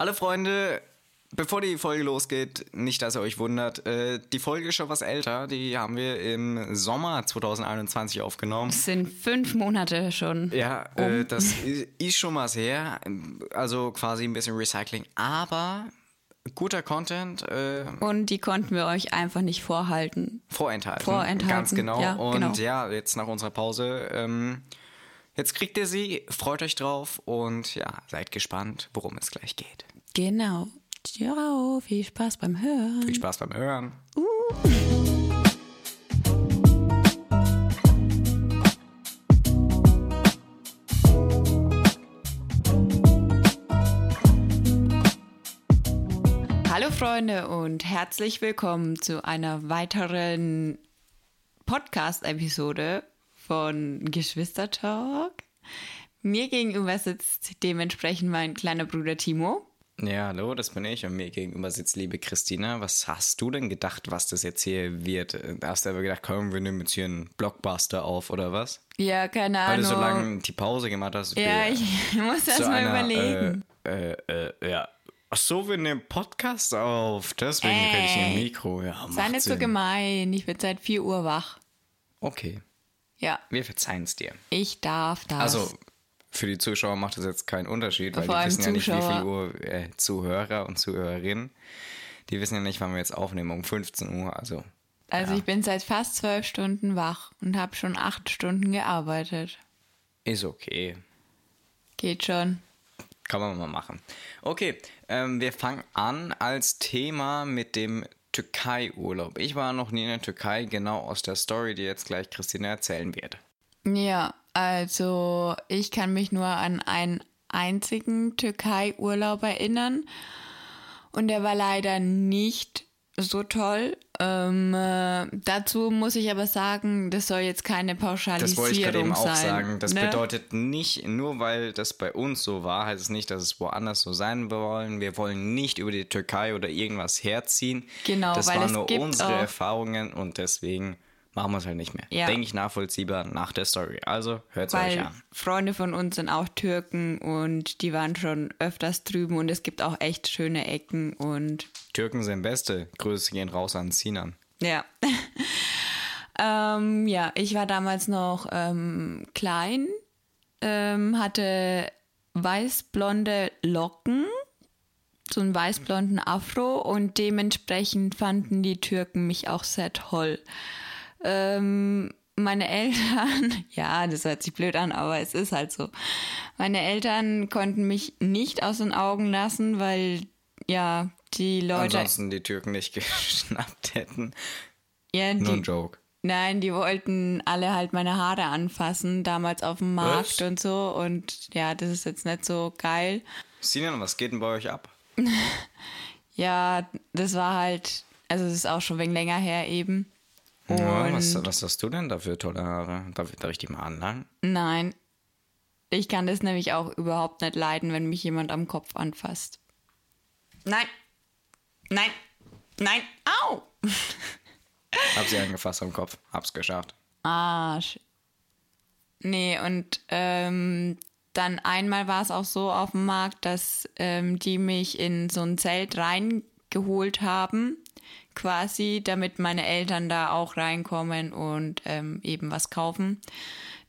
Hallo Freunde, bevor die Folge losgeht, nicht, dass ihr euch wundert, äh, die Folge ist schon was älter. Die haben wir im Sommer 2021 aufgenommen. Es sind fünf Monate schon. Ja, um. äh, das ist schon was her. Also quasi ein bisschen Recycling. Aber guter Content, äh, Und die konnten wir euch einfach nicht vorhalten. vorenthalten. Vorenthalten, Ganz genau. ja, Und genau. ja, jetzt nach unserer Pause, ähm, jetzt kriegt ihr sie, freut euch drauf und ja, seid gespannt, worum es gleich geht. Genau. Ciao, viel Spaß beim Hören. Viel Spaß beim Hören. Hallo Freunde und herzlich willkommen zu einer weiteren Podcast-Episode von Geschwistertalk. Mir gegenüber sitzt dementsprechend mein kleiner Bruder Timo. Ja, hallo, das bin ich und mir gegenüber sitzt liebe Christina. Was hast du denn gedacht, was das jetzt hier wird? Hast du aber gedacht, komm, wir nehmen jetzt hier einen Blockbuster auf oder was? Ja, keine Weil Ahnung. du so lange die Pause gemacht hast. ja, ich muss erst mal einer, überlegen. Äh, äh, äh, ja. Ach so, wir nehmen Podcast auf. Deswegen rede ich im Ey. Mikro. Ja, Sei nicht so gemein. Ich bin seit 4 Uhr wach. Okay, Ja, wir verzeihen es dir. ich darf das. Also, für die Zuschauer macht das jetzt keinen Unterschied, weil Vor die wissen ja nicht, wie viel Zuschauer. Uhr äh, Zuhörer und Zuhörerinnen. Die wissen ja nicht, wann wir jetzt aufnehmen, um 15 Uhr. Also, Also ich bin seit fast zwölf Stunden wach und habe schon acht Stunden gearbeitet. ist okay. Geht schon. Kann man mal machen. Okay, ähm, wir fangen an als Thema mit dem Türkei-Urlaub. Ich war noch nie in der Türkei, genau aus der Story, die jetzt gleich Christina erzählen wird. Ja, also ich kann mich nur an einen einzigen Türkei-Urlaub erinnern und der war leider nicht so toll. Ähm, äh, dazu muss ich aber sagen, das soll jetzt keine Das Pauschalisierung wollte ich gerade eben auch sein. sagen. Das ne? bedeutet nicht, nur weil das bei uns so war, heißt es nicht, dass es woanders so sein wollen. Wir wollen nicht über die Türkei oder irgendwas herziehen. Genau, das weil waren es nur gibt unsere Erfahrungen und deswegen machen wir es halt nicht mehr. Ja. Denke ich nachvollziehbar nach der Story. Also hört es euch an. Freunde von uns sind auch Türken und die waren schon öfters drüben und es gibt auch echt schöne Ecken und Türken sind Beste. Grüße gehen raus an Sinan. Ja. ähm, ja, ich war damals noch ähm, klein, ähm, hatte weißblonde Locken, so einen weißblonden Afro und dementsprechend fanden die Türken mich auch sehr toll. Ähm, meine Eltern, ja, das hört sich blöd an, aber es ist halt so. Meine Eltern konnten mich nicht aus den Augen lassen, weil ja, die Leute. Ansonsten die Türken nicht geschnappt hätten. ja, Nur ein Joke. Nein, die wollten alle halt meine Haare anfassen, damals auf dem Markt Was? und so. Und ja, das ist jetzt nicht so geil. Sinan, was geht denn bei euch ab? Ja, das war halt, also das ist auch schon wegen länger her eben. Ja, was, was hast du denn da für tolle Haare? Darf, darf ich die mal anlangen? nein, ich kann das nämlich auch überhaupt nicht leiden, wenn mich jemand am Kopf anfasst. Nein, nein, nein, au! Hab sie angefasst am Kopf. Hab's geschafft. Arsch. Nee, und ähm, dann einmal war es auch so auf dem Markt, dass ähm, die mich in so ein Zelt reingeholt haben, quasi, damit meine Eltern da auch reinkommen und ähm, eben was kaufen.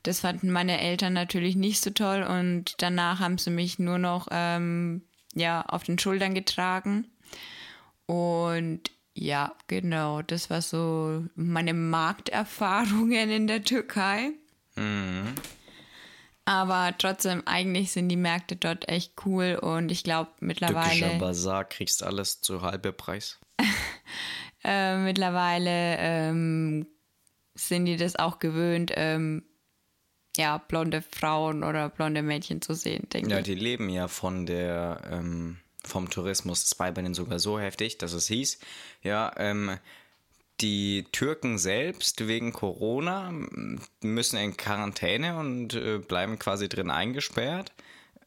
Das fanden meine Eltern natürlich nicht so toll und danach haben sie mich nur noch ähm, ja, auf den Schultern getragen. Und ja, genau, das war so meine Markterfahrungen in der Türkei. Aber trotzdem, eigentlich sind die Märkte dort echt cool und ich glaube Türkischer mittlerweile, Bazar, kriegst alles zu halbe Preis. äh, mittlerweile ähm, sind die das auch gewöhnt, ähm, ja, blonde Frauen oder blonde Mädchen zu sehen, denke Ja, ich. die leben ja von der, ähm, vom Tourismus. Das war bei denen sogar so heftig, dass es hieß, ja, ähm, die Türken selbst wegen Corona müssen in Quarantäne und äh, bleiben quasi drin eingesperrt.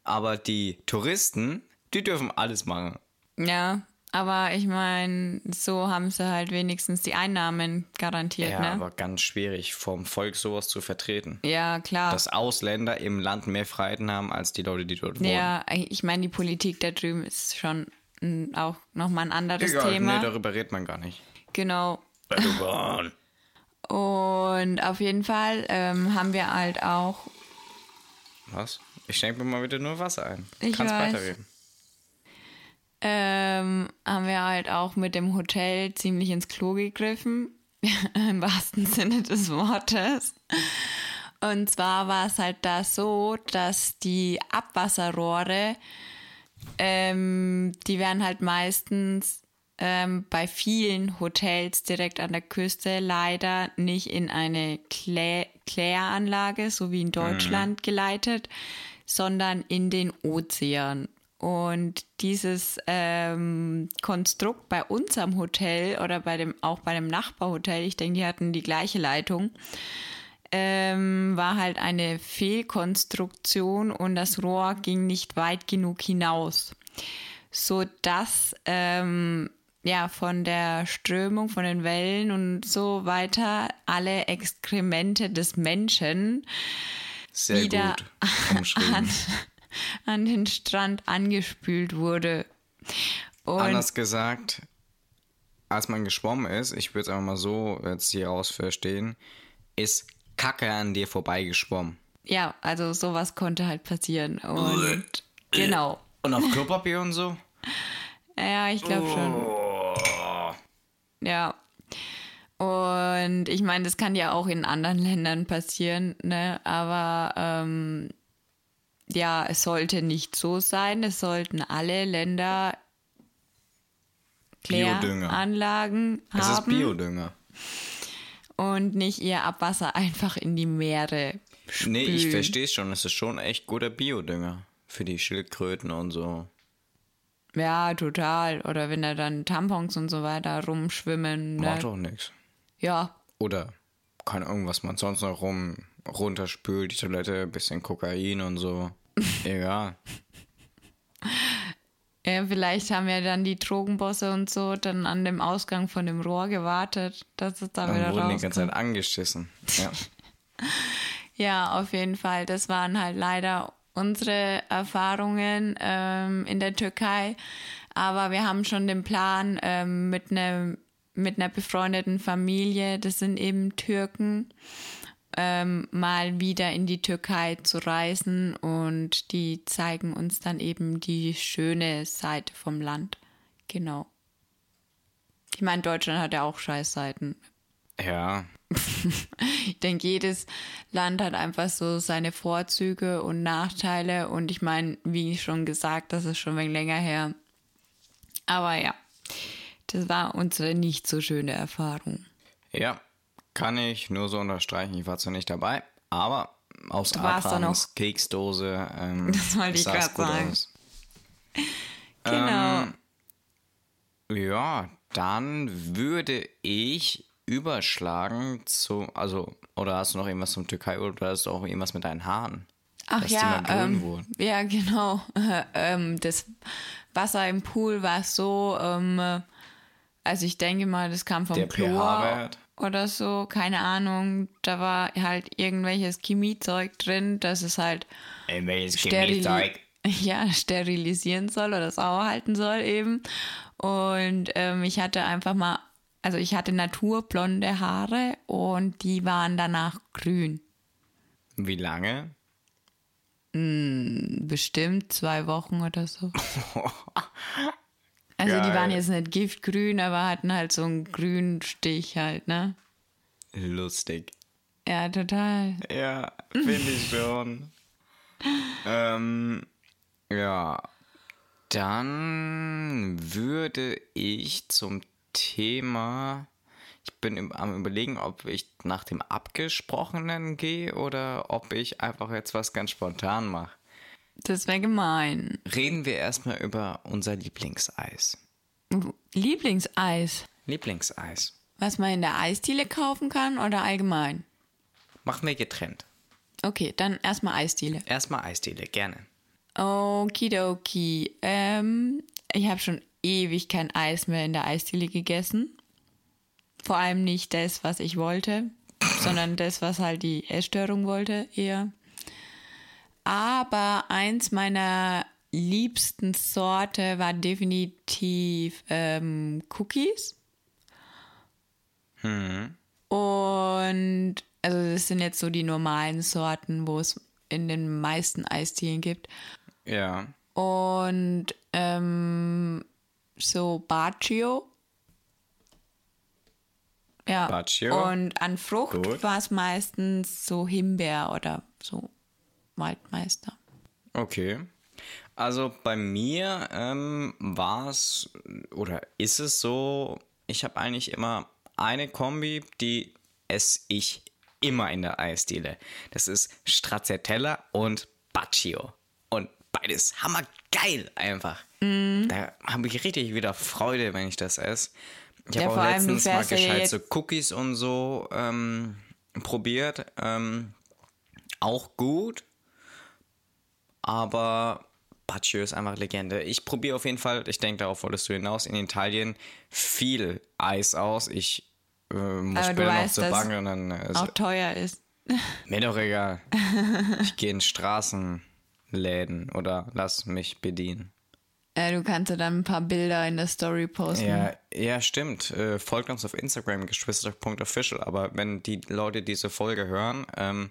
Aber die Touristen, die dürfen alles machen. Ja, Aber ich meine, so haben sie halt wenigstens die Einnahmen garantiert, Ja, ne? aber ganz schwierig, vom Volk sowas zu vertreten. ja, klar. Dass Ausländer im Land mehr Freiheiten haben als die Leute, die dort wohnen. ja, ich meine, die Politik da drüben ist schon auch nochmal ein anderes Egal, Thema. nee, darüber redet man gar nicht. genau. Und auf jeden Fall ähm, haben wir halt auch Was? Ich schenke mir mal wieder nur Wasser ein. Ich Kannst weiß. weiterreden. Ähm, haben wir halt auch mit dem Hotel ziemlich ins Klo gegriffen, im wahrsten Sinne des Wortes. Und zwar war es halt da so, dass die Abwasserrohre, ähm, die werden halt meistens ähm, bei vielen Hotels direkt an der Küste leider nicht in eine Klä Kläranlage, so wie in Deutschland, geleitet, sondern in den Ozean. Und dieses ähm, Konstrukt bei uns am Hotel oder bei dem, auch bei dem Nachbarhotel, ich denke, die hatten die gleiche Leitung, ähm, war halt eine Fehlkonstruktion und das Rohr ging nicht weit genug hinaus, so dass ähm, ja von der Strömung, von den Wellen und so weiter alle Exkremente des Menschen Sehr wieder an, an den Strand angespült wurde. Und Anders gesagt, als man geschwommen ist, ich würde es einfach mal so jetzt hier raus verstehen, ist Kacke an dir vorbeigeschwommen. ja, also sowas konnte halt passieren. Und genau. Und auf Klopapier und so? Ja, ich glaube schon. Ja. Und ich meine, das kann ja auch in anderen Ländern passieren, ne? Aber ähm, ja, es sollte nicht so sein. Es sollten alle Länder. Kläranlagen Es ist haben Biodünger. und nicht ihr Abwasser einfach in die Meere spülen. Nee, ich verstehe schon. Es ist schon echt guter Biodünger. Für die Schildkröten und so. Ja, total. Oder wenn da dann Tampons und so weiter rumschwimmen. Macht Ne? doch nichts. Ja, Oder keine Ahnung, was man sonst noch rum runterspült, die Toilette, bisschen Kokain und so. Egal. Ja, vielleicht haben ja dann die Drogenbosse und so dann an dem Ausgang von dem Rohr gewartet, dass es da Dann wieder wurden die ganze. Zeit angeschissen. Ja. Ja, auf jeden Fall. Das waren halt leider unsere Erfahrungen ähm, in der Türkei. Aber wir haben schon den Plan ähm, mit einer mit einer befreundeten Familie, das sind eben Türken, ähm, mal wieder in die Türkei zu reisen und die zeigen uns dann eben die schöne Seite vom Land. Genau. Ich meine, Deutschland hat ja auch Scheißseiten. ja. Ich denke, jedes Land hat einfach so seine Vorzüge und Nachteile. Und ich meine, wie schon gesagt, das ist schon ein wenig länger her. Aber ja, das war unsere nicht so schöne Erfahrung. Ja, kann ich nur so unterstreichen. Ich war zwar nicht dabei, aber aus Du noch. Keksdose ähm, Das wollte ich gut sagen. aus. Genau. Ähm, Ja, dann würde ich überschlagen zu, also, oder hast du noch irgendwas zum Türkei oder hast du auch irgendwas mit deinen Haaren? Ach dass die ja, mal ähm, wurden. ja, genau. ähm, das Wasser im Pool war so, ähm, also ich denke mal, das kam vom Der Chlor pH-Wert. Oder so, keine Ahnung. Da war halt irgendwelches Chemiezeug drin, das es halt In welches sterili ja, sterilisieren soll oder sauer halten soll eben. Und ähm, ich hatte einfach mal, also ich hatte naturblonde Haare und die waren danach grün. Wie lange? Bestimmt zwei Wochen oder so. Also die Geil. waren jetzt nicht giftgrün, aber hatten halt so einen grünen Stich halt, ne? Lustig. Ja, total. Ja, finde ich schon. ähm, ja, dann würde ich zum Thema. Ich bin im- am überlegen, ob ich nach dem Abgesprochenen gehe oder ob ich einfach jetzt was ganz spontan mache. Das wäre gemein. Reden wir erstmal über unser Lieblingseis. Lieblingseis. Lieblingseis. Was man in der Eisdiele kaufen kann oder allgemein? Machen wir getrennt. Okay, dann erstmal Eisdiele. Erstmal Eisdiele, gerne. Okidoki. Ähm, ich habe schon ewig kein Eis mehr in der Eisdiele gegessen. Vor allem nicht das, was ich wollte, sondern das, was halt die Essstörung wollte, eher. Aber eins meiner liebsten Sorte war definitiv ähm, Cookies. Und also das sind jetzt so die normalen Sorten, wo es in den meisten Eisdielen gibt. Ja. Und ähm, so Baccio. Ja. Baccio. Und an Frucht war es meistens so Himbeer oder so Waldmeister. Okay. Also bei mir ähm, war es oder ist es so, ich habe eigentlich immer eine Kombi, die esse ich immer in der Eisdiele. Das ist Stracciatella und Baccio. Und beides hammergeil einfach. Mhm. Da habe ich richtig wieder Freude, wenn ich das esse. Ich Ja, habe auch letztens mal gescheit so Cookies und so ähm, probiert. Ähm, auch gut. Aber Baccio ist einfach Legende. Ich probiere auf jeden Fall, ich denke, darauf wolltest du hinaus, in Italien viel Eis aus. Ich äh, muss später noch zur Bank und dann äh, Auch teuer ist. mir doch egal. ich gehe in Straßenläden oder lass mich bedienen. Äh, du kannst ja dann ein paar Bilder in der Story posten. Ja, ja, stimmt. Äh, folgt uns auf Instagram, geschwister.official. Aber wenn die Leute diese Folge hören, ähm,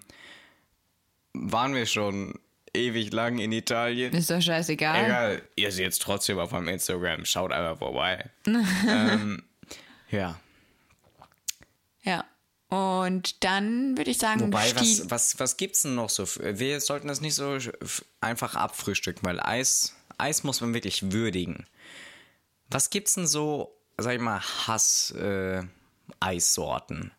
waren wir schon ewig lang in Italien. Ist doch scheißegal. Egal, ihr seht es trotzdem auf meinem Instagram. Schaut einfach vorbei. ähm, ja. Ja. Und dann würde ich sagen, Wobei, was, was, was gibt's denn noch so? Wir sollten das nicht so einfach abfrühstücken, weil Eis, Eis muss man wirklich würdigen. Was gibt's denn so, sag ich mal, Hass-Eissorten?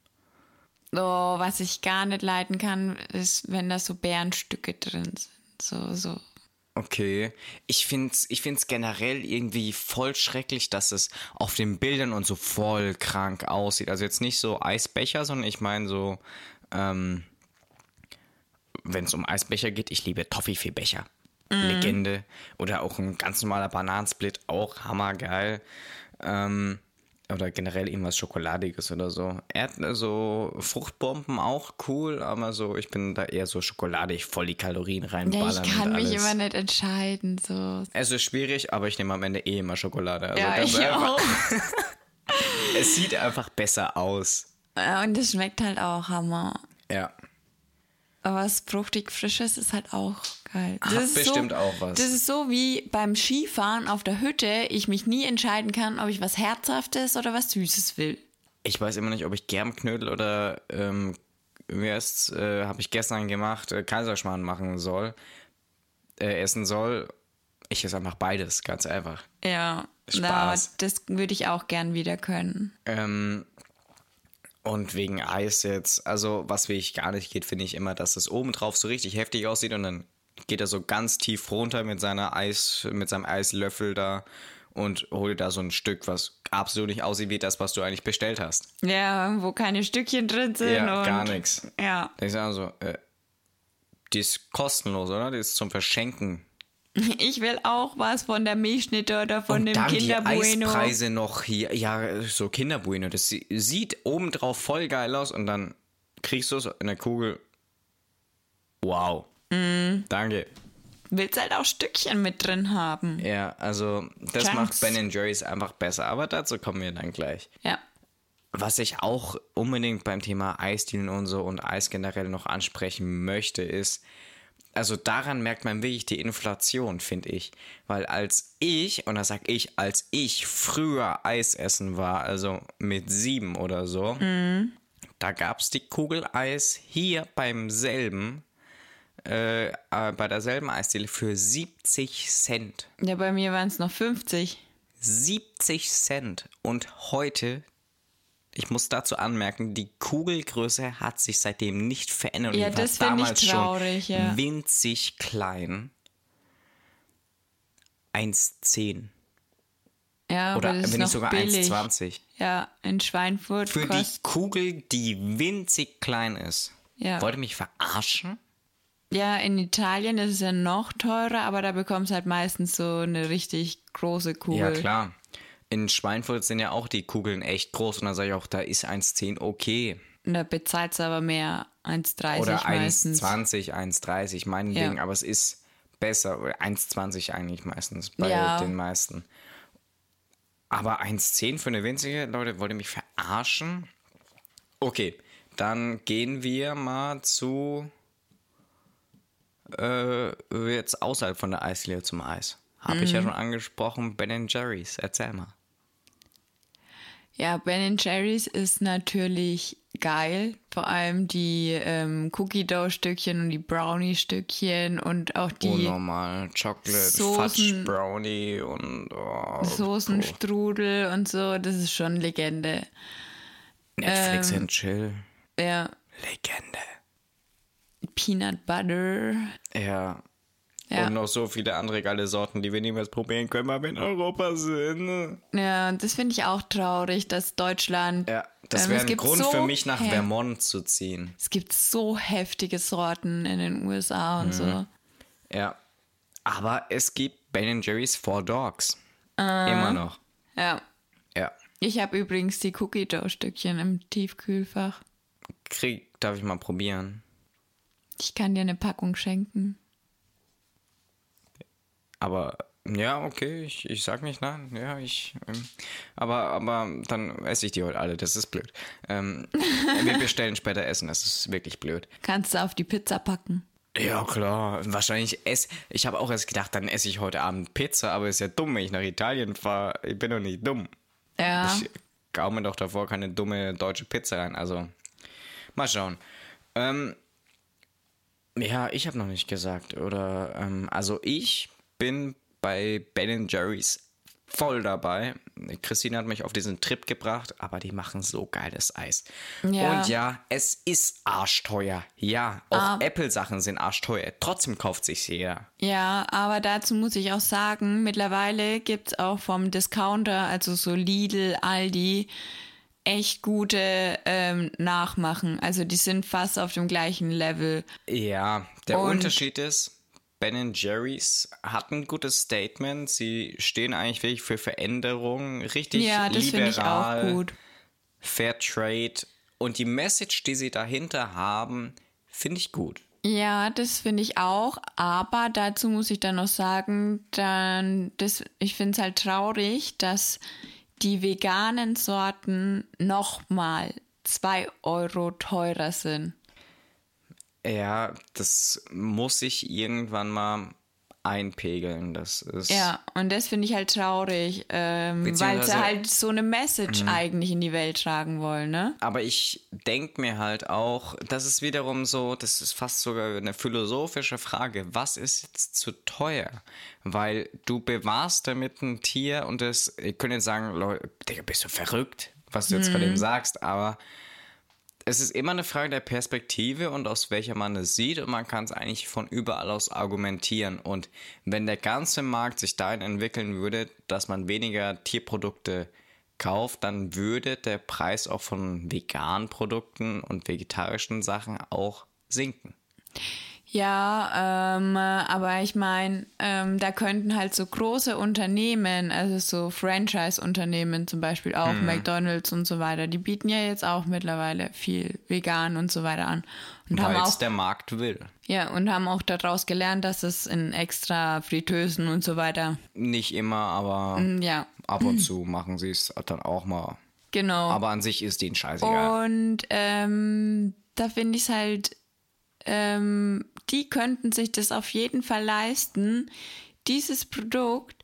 So, was ich gar nicht leiden kann, ist, wenn da so Bärenstücke drin sind. So, so. Okay. Ich find's, ich find's generell irgendwie voll schrecklich, dass es auf den Bildern und so voll krank aussieht. Also jetzt nicht so Eisbecher, sondern ich meine so, ähm, wenn es um Eisbecher geht, ich liebe Toffifee-Becher. Legende. Oder auch ein ganz normaler Bananensplit, auch hammergeil. Ähm, oder generell irgendwas Schokoladiges oder so. Erd also Fruchtbomben auch cool, aber so, ich bin da eher so schokoladig, voll die Kalorien Ja, reinballern. ich kann mich immer nicht entscheiden. So. Es ist schwierig, aber ich nehme am Ende eh immer Schokolade. Also Ja, ich einfach. auch. Es sieht einfach besser aus. Ja, Und es schmeckt halt auch Hammer. Ja. Aber was fruchtig Frisches ist halt auch geil. Das Hat ist bestimmt so, auch was. Das ist so wie beim Skifahren auf der Hütte, ich mich nie entscheiden kann, ob ich was Herzhaftes oder was Süßes will. Ich weiß immer nicht, ob ich Germknödel oder ähm, wie heißt's, äh, habe ich gestern gemacht, äh, Kaiserschmarrn machen soll, äh, essen soll. Ich esse einfach beides, ganz einfach. Ja, Spaß. na, das würde ich auch gern wieder können. Ähm, und wegen Eis jetzt, also was wirklich gar nicht geht, finde ich immer, dass es obendrauf so richtig heftig aussieht und dann geht er so ganz tief runter mit seiner Eis, mit seinem Eislöffel da und holt da so ein Stück, was absolut nicht aussieht wie das, was du eigentlich bestellt hast. Ja, wo keine Stückchen drin sind. Ja, und, gar nichts. Ja, Ich sage so, äh, die ist kostenlos, oder? Die ist zum Verschenken. ich will auch was von der Milchschnitte oder von und dem dann Kinder die. Eispreise noch hier, ja, so Kinderbueno. Das sie- sieht obendrauf voll geil aus und dann kriegst du es in der Kugel. Wow. Mhm. Danke. Willst halt auch Stückchen mit drin haben. Ja, also das Chunks. macht Ben Jerry's einfach besser, aber dazu kommen wir dann gleich. Ja. Was ich auch unbedingt beim Thema Eisdielen und so und Eis generell noch ansprechen möchte, ist, also daran merkt man wirklich die Inflation, finde ich. Weil als ich, und da sag ich, als ich früher Eis essen war, also mit sieben oder so, da gab es die Kugel Eis hier beim selben, äh, äh, bei derselben Eisdiele für 70 Cent. Ja, bei mir waren es noch 50. 70 Cent. Und heute, ich muss dazu anmerken, die Kugelgröße hat sich seitdem nicht verändert. Und Ja, die war das find ich damals traurig, schon ja. winzig klein. 1,10. Ja, Oder das wenn nicht sogar billig. 1,20. Ja, in Schweinfurt Für die. Kugel, die winzig klein ist. Ja. Wollt ihr mich verarschen? Ja, in Italien ist es ja noch teurer, aber da bekommst du halt meistens so eine richtig große Kugel. Ja, klar. In Schweinfurt sind ja auch die Kugeln echt groß und dann sage ich auch, da ist 1,10 okay. Da bezahlst du aber mehr 1,30 Oder meistens. 1,20, 1,30, meinetwegen, Ja. aber es ist besser. Oder 1,20 eigentlich meistens bei Ja. den meisten. Aber 1,10 für eine winzige, Leute, wollt ihr mich verarschen? Okay, dann gehen wir mal zu äh, jetzt außerhalb von der Eislinie zum Eis. Habe ich ja Mhm. schon angesprochen, Ben Jerry's. Erzähl mal. Ja, Ben Jerry's ist natürlich geil. Vor allem die ähm, Cookie Dough Stückchen und die Brownie Stückchen und auch die Unnormal. Chocolate, Soßen- Fudge Brownie und oh, Soßenstrudel und so. Das ist schon Legende. Netflix ähm, and Chill. Ja, Legende. Peanut Butter. Ja. Ja. Und noch so viele andere geile Sorten, die wir niemals probieren können, weil wir in Europa sind. Ja, und das finde ich auch traurig, dass Deutschland. Ja, das ähm, wäre ein Grund so für mich, nach Vermont zu ziehen. Es gibt so heftige Sorten in den USA und so. Ja. Aber es gibt Ben Jerry's Four Dogs. Ah. Immer noch. Ja. Ja. Ich habe übrigens die Cookie Dough Stückchen im Tiefkühlfach. Krieg, darf ich mal probieren? Ich kann dir eine Packung schenken. Aber ja, okay, ich, ich sag nicht nein. Ja, ich. Ähm, aber, aber dann esse ich die heute alle. Das ist blöd. Ähm, wir bestellen später Essen. Das ist wirklich blöd. Kannst du auf die Pizza packen. Ja, klar. Wahrscheinlich ess. Ich habe auch erst gedacht, dann esse ich heute Abend Pizza, aber ist ja dumm, wenn ich nach Italien fahre. Ich bin doch nicht dumm. Ja. Ich gau mir doch davor keine dumme deutsche Pizza rein. Also, mal schauen. Ähm, ja, ich habe noch nicht gesagt. Oder, ähm, also ich bin bei Ben Jerry's voll dabei. Christine hat mich auf diesen Trip gebracht, aber die machen so geiles Eis. Ja. Und ja, es ist arschteuer. Ja, auch Apple-Sachen sind arschteuer. Trotzdem kauft sich jeder. Ja, aber dazu muss ich auch sagen, mittlerweile gibt es auch vom Discounter, also so Lidl, Aldi, echt gute ähm, Nachmachen. Also die sind fast auf dem gleichen Level. Ja, der Und- Unterschied ist, Ben Jerry's hat ein gutes Statement. Sie stehen eigentlich wirklich für Veränderung, richtig Ja, das finde ich auch liberal, gut. Fair Trade. Und die Message, die sie dahinter haben, finde ich gut. Ja, das finde ich auch. Aber dazu muss ich dann noch sagen, dann, das, ich finde es halt traurig, dass die veganen Sorten nochmal zwei Euro teurer sind. Ja, das muss sich irgendwann mal einpegeln. Das ist. Ja, und das finde ich halt traurig, ähm, weil sie halt so eine Message eigentlich in die Welt tragen wollen, ne? Aber ich denke mir halt auch, das ist wiederum so, das ist fast sogar eine philosophische Frage. Was ist jetzt zu teuer? Weil du bewahrst damit ein Tier und das, ihr könnt jetzt sagen, Leute, Digga, bist du verrückt, was du jetzt gerade eben sagst, aber es ist immer eine Frage der Perspektive und aus welcher man es sieht und man kann es eigentlich von überall aus argumentieren. Und wenn der ganze Markt sich dahin entwickeln würde, dass man weniger Tierprodukte kauft, dann würde der Preis auch von veganen Produkten und vegetarischen Sachen auch sinken. Ja, ähm, aber ich meine, ähm, da könnten halt so große Unternehmen, also so Franchise-Unternehmen zum Beispiel auch, McDonalds und so weiter, die bieten ja jetzt auch mittlerweile viel vegan und so weiter an. Und haben Weil es der Markt will. Ja, und haben auch daraus gelernt, dass es in extra Fritteusen und so weiter. Nicht immer, aber Mm, Ja, ab und zu machen sie es dann auch mal. genau. Aber an sich ist denen scheißegal. und ähm, da finde ich es halt, ähm, die könnten sich das auf jeden Fall leisten, dieses Produkt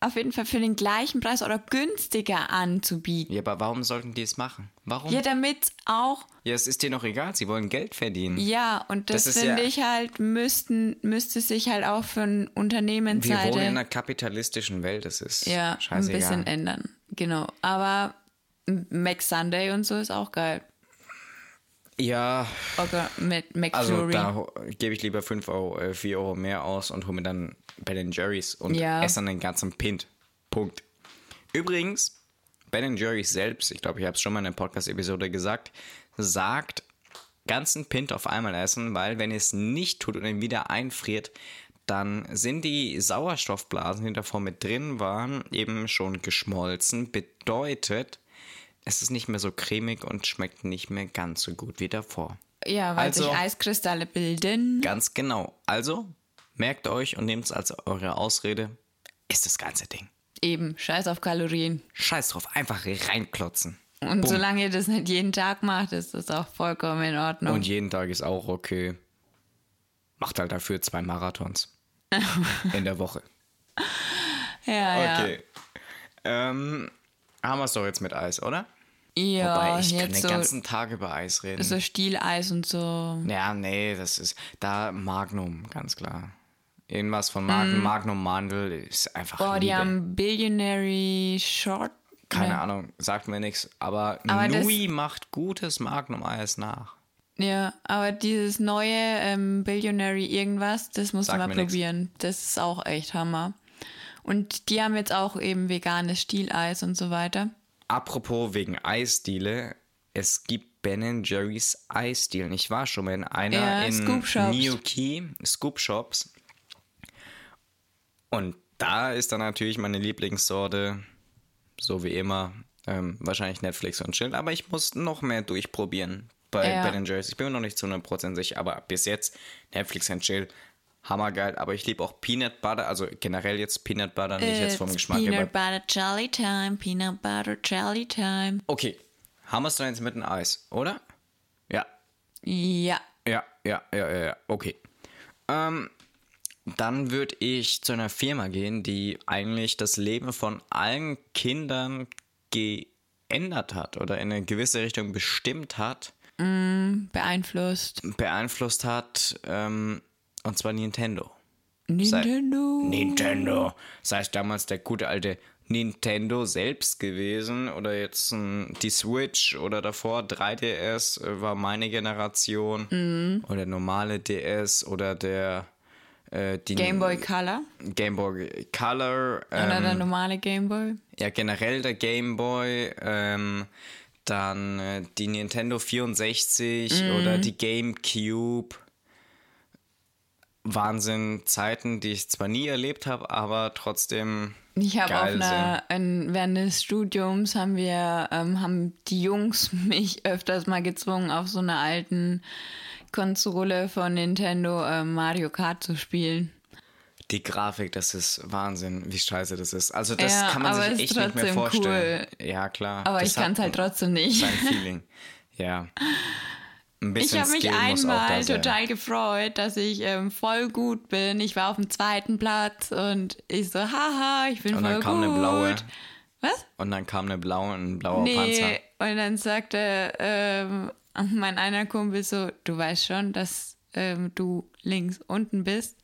auf jeden Fall für den gleichen Preis oder günstiger anzubieten. Ja, aber warum sollten die es machen? Warum? Ja, damit auch, Ja, es ist dir noch egal, sie wollen Geld verdienen. ja, und das, Das finde ja- ich halt, müssten, müsste sich halt auch von Wir Unternehmensseite wohnen in einer kapitalistischen Welt, das ist ja, ein scheißegal. bisschen ändern. Genau. Aber Mac Sunday und so ist auch geil. Ja, Oder mit also McFlurry. da ho- gebe ich lieber 5 Euro, äh, 4 Euro mehr aus und hole mir dann Ben Jerry's und Ja. esse dann den ganzen Pint. Punkt. Übrigens, Ben Jerry's selbst, ich glaube, ich habe es schon mal in der Podcast-Episode gesagt, sagt, ganzen Pint auf einmal essen, weil wenn ihr es nicht tut und ihn wieder einfriert, dann sind die Sauerstoffblasen, die davor mit drin waren, eben schon geschmolzen. Bedeutet, es ist nicht mehr so cremig und schmeckt nicht mehr ganz so gut wie davor. Ja, weil Also- sich Eiskristalle bilden. Ganz genau. Also, merkt euch und nehmt es als eure Ausrede, ist das ganze Ding. Eben, scheiß auf Kalorien. Scheiß drauf, einfach reinklotzen. Und Bumm. solange ihr das nicht jeden Tag macht, ist das auch vollkommen in Ordnung. Und jeden Tag ist auch okay. Macht halt dafür zwei Marathons. In der Woche. ja, ja. Okay. Ähm, haben wir es doch jetzt mit Eis, oder? Ja, Wobei, ich kann jetzt den so, ganzen Tag über Eis reden. so Stieleis und so. ja, nee, das ist da Magnum, ganz klar. Irgendwas von Magnum, Magnum Mandel ist einfach Mhm. Boah, die Liebe. haben Billionary Short. Keine ne? Ahnung, sagt mir nichts. Aber, Aber Nui macht gutes Magnum-Eis nach. Ja, aber dieses neue ähm, Billionary irgendwas, das musst Sagt du mal mir nix. probieren. Das ist auch echt Hammer. Und die haben jetzt auch eben veganes Stieleis und so weiter. Apropos wegen Eisdiele, es gibt Ben Jerry's Eisdielen. Ich war schon mal in einer Ja, in Scoop Key, Scoop Shops. Und da ist dann natürlich meine Lieblingssorte, so wie immer, ähm, wahrscheinlich Netflix und Chill. Aber ich muss noch mehr durchprobieren bei Ja. Ben Jerry's. Ich bin mir noch nicht zu 100% sicher, aber bis jetzt Netflix und Chill. Hammergeil, aber ich liebe auch Peanut Butter, also generell jetzt Peanut Butter, nicht jetzt vom It's Geschmack her. Peanut Butter Jelly Time, Peanut Butter Jelly Time. Okay, haben wir es doch jetzt mit dem Eis, oder? Ja, Ja. ja, ja, ja, ja, ja. okay. Ähm, dann würde ich zu einer Firma gehen, die eigentlich das Leben von allen Kindern geändert hat oder in eine gewisse Richtung bestimmt hat, Beeinflusst. beeinflusst hat, ähm, und zwar Nintendo. Nintendo. Nintendo. Sei es damals der gute alte Nintendo selbst gewesen oder jetzt ähm, die Switch oder davor 3DS äh, war meine Generation Mhm. oder normale DS oder der äh, Game Boy Color. Game Boy Color Oder der ähm, normale Game Boy. ja generell der Game Boy ähm, dann äh, die Nintendo 64 Mhm. oder die GameCube Wahnsinn Zeiten, die ich zwar nie erlebt habe, aber trotzdem Ich habe auf geil einer, in, während des Studiums haben wir, ähm, haben die Jungs mich öfters mal gezwungen, auf so einer alten Konsole von Nintendo ähm, Mario Kart zu spielen. Die Grafik, das ist Wahnsinn, wie scheiße das ist. Also das Ja, kann man aber sich echt nicht mehr vorstellen. Ja, klar. Aber das ich kann es halt trotzdem nicht. Sein Feeling. Ja. Ich habe mich einmal total gefreut, dass ich ähm, voll gut bin. Ich war auf dem zweiten Platz und ich so, haha, ich bin Und voll dann kam gut. eine blaue. Was? Und dann kam eine blaue, ein blauer Nee, Panzer. und dann sagte ähm, mein einer Kumpel so, du weißt schon, dass ähm, du links unten bist.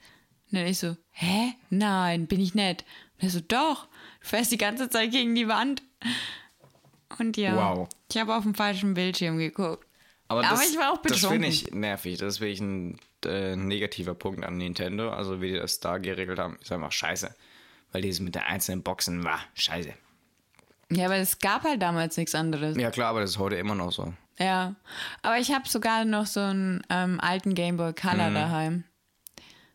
Und dann ich so, hä? Nein, bin ich nicht. Und er so, doch, du fährst die ganze Zeit gegen die Wand. Und ja, Wow. ich habe auf dem falschen Bildschirm geguckt. Aber, Aber das, ich war auch Das betrunken. finde ich nervig. Das ist wirklich ein äh, negativer Punkt an Nintendo. Also wie die das da geregelt haben, ist einfach scheiße. Weil dieses mit den einzelnen Boxen war scheiße. Ja, aber es gab halt damals nichts anderes. Ja klar, aber das ist heute immer noch so. Ja, aber ich habe sogar noch so einen ähm, alten Game Boy Color Mhm. daheim.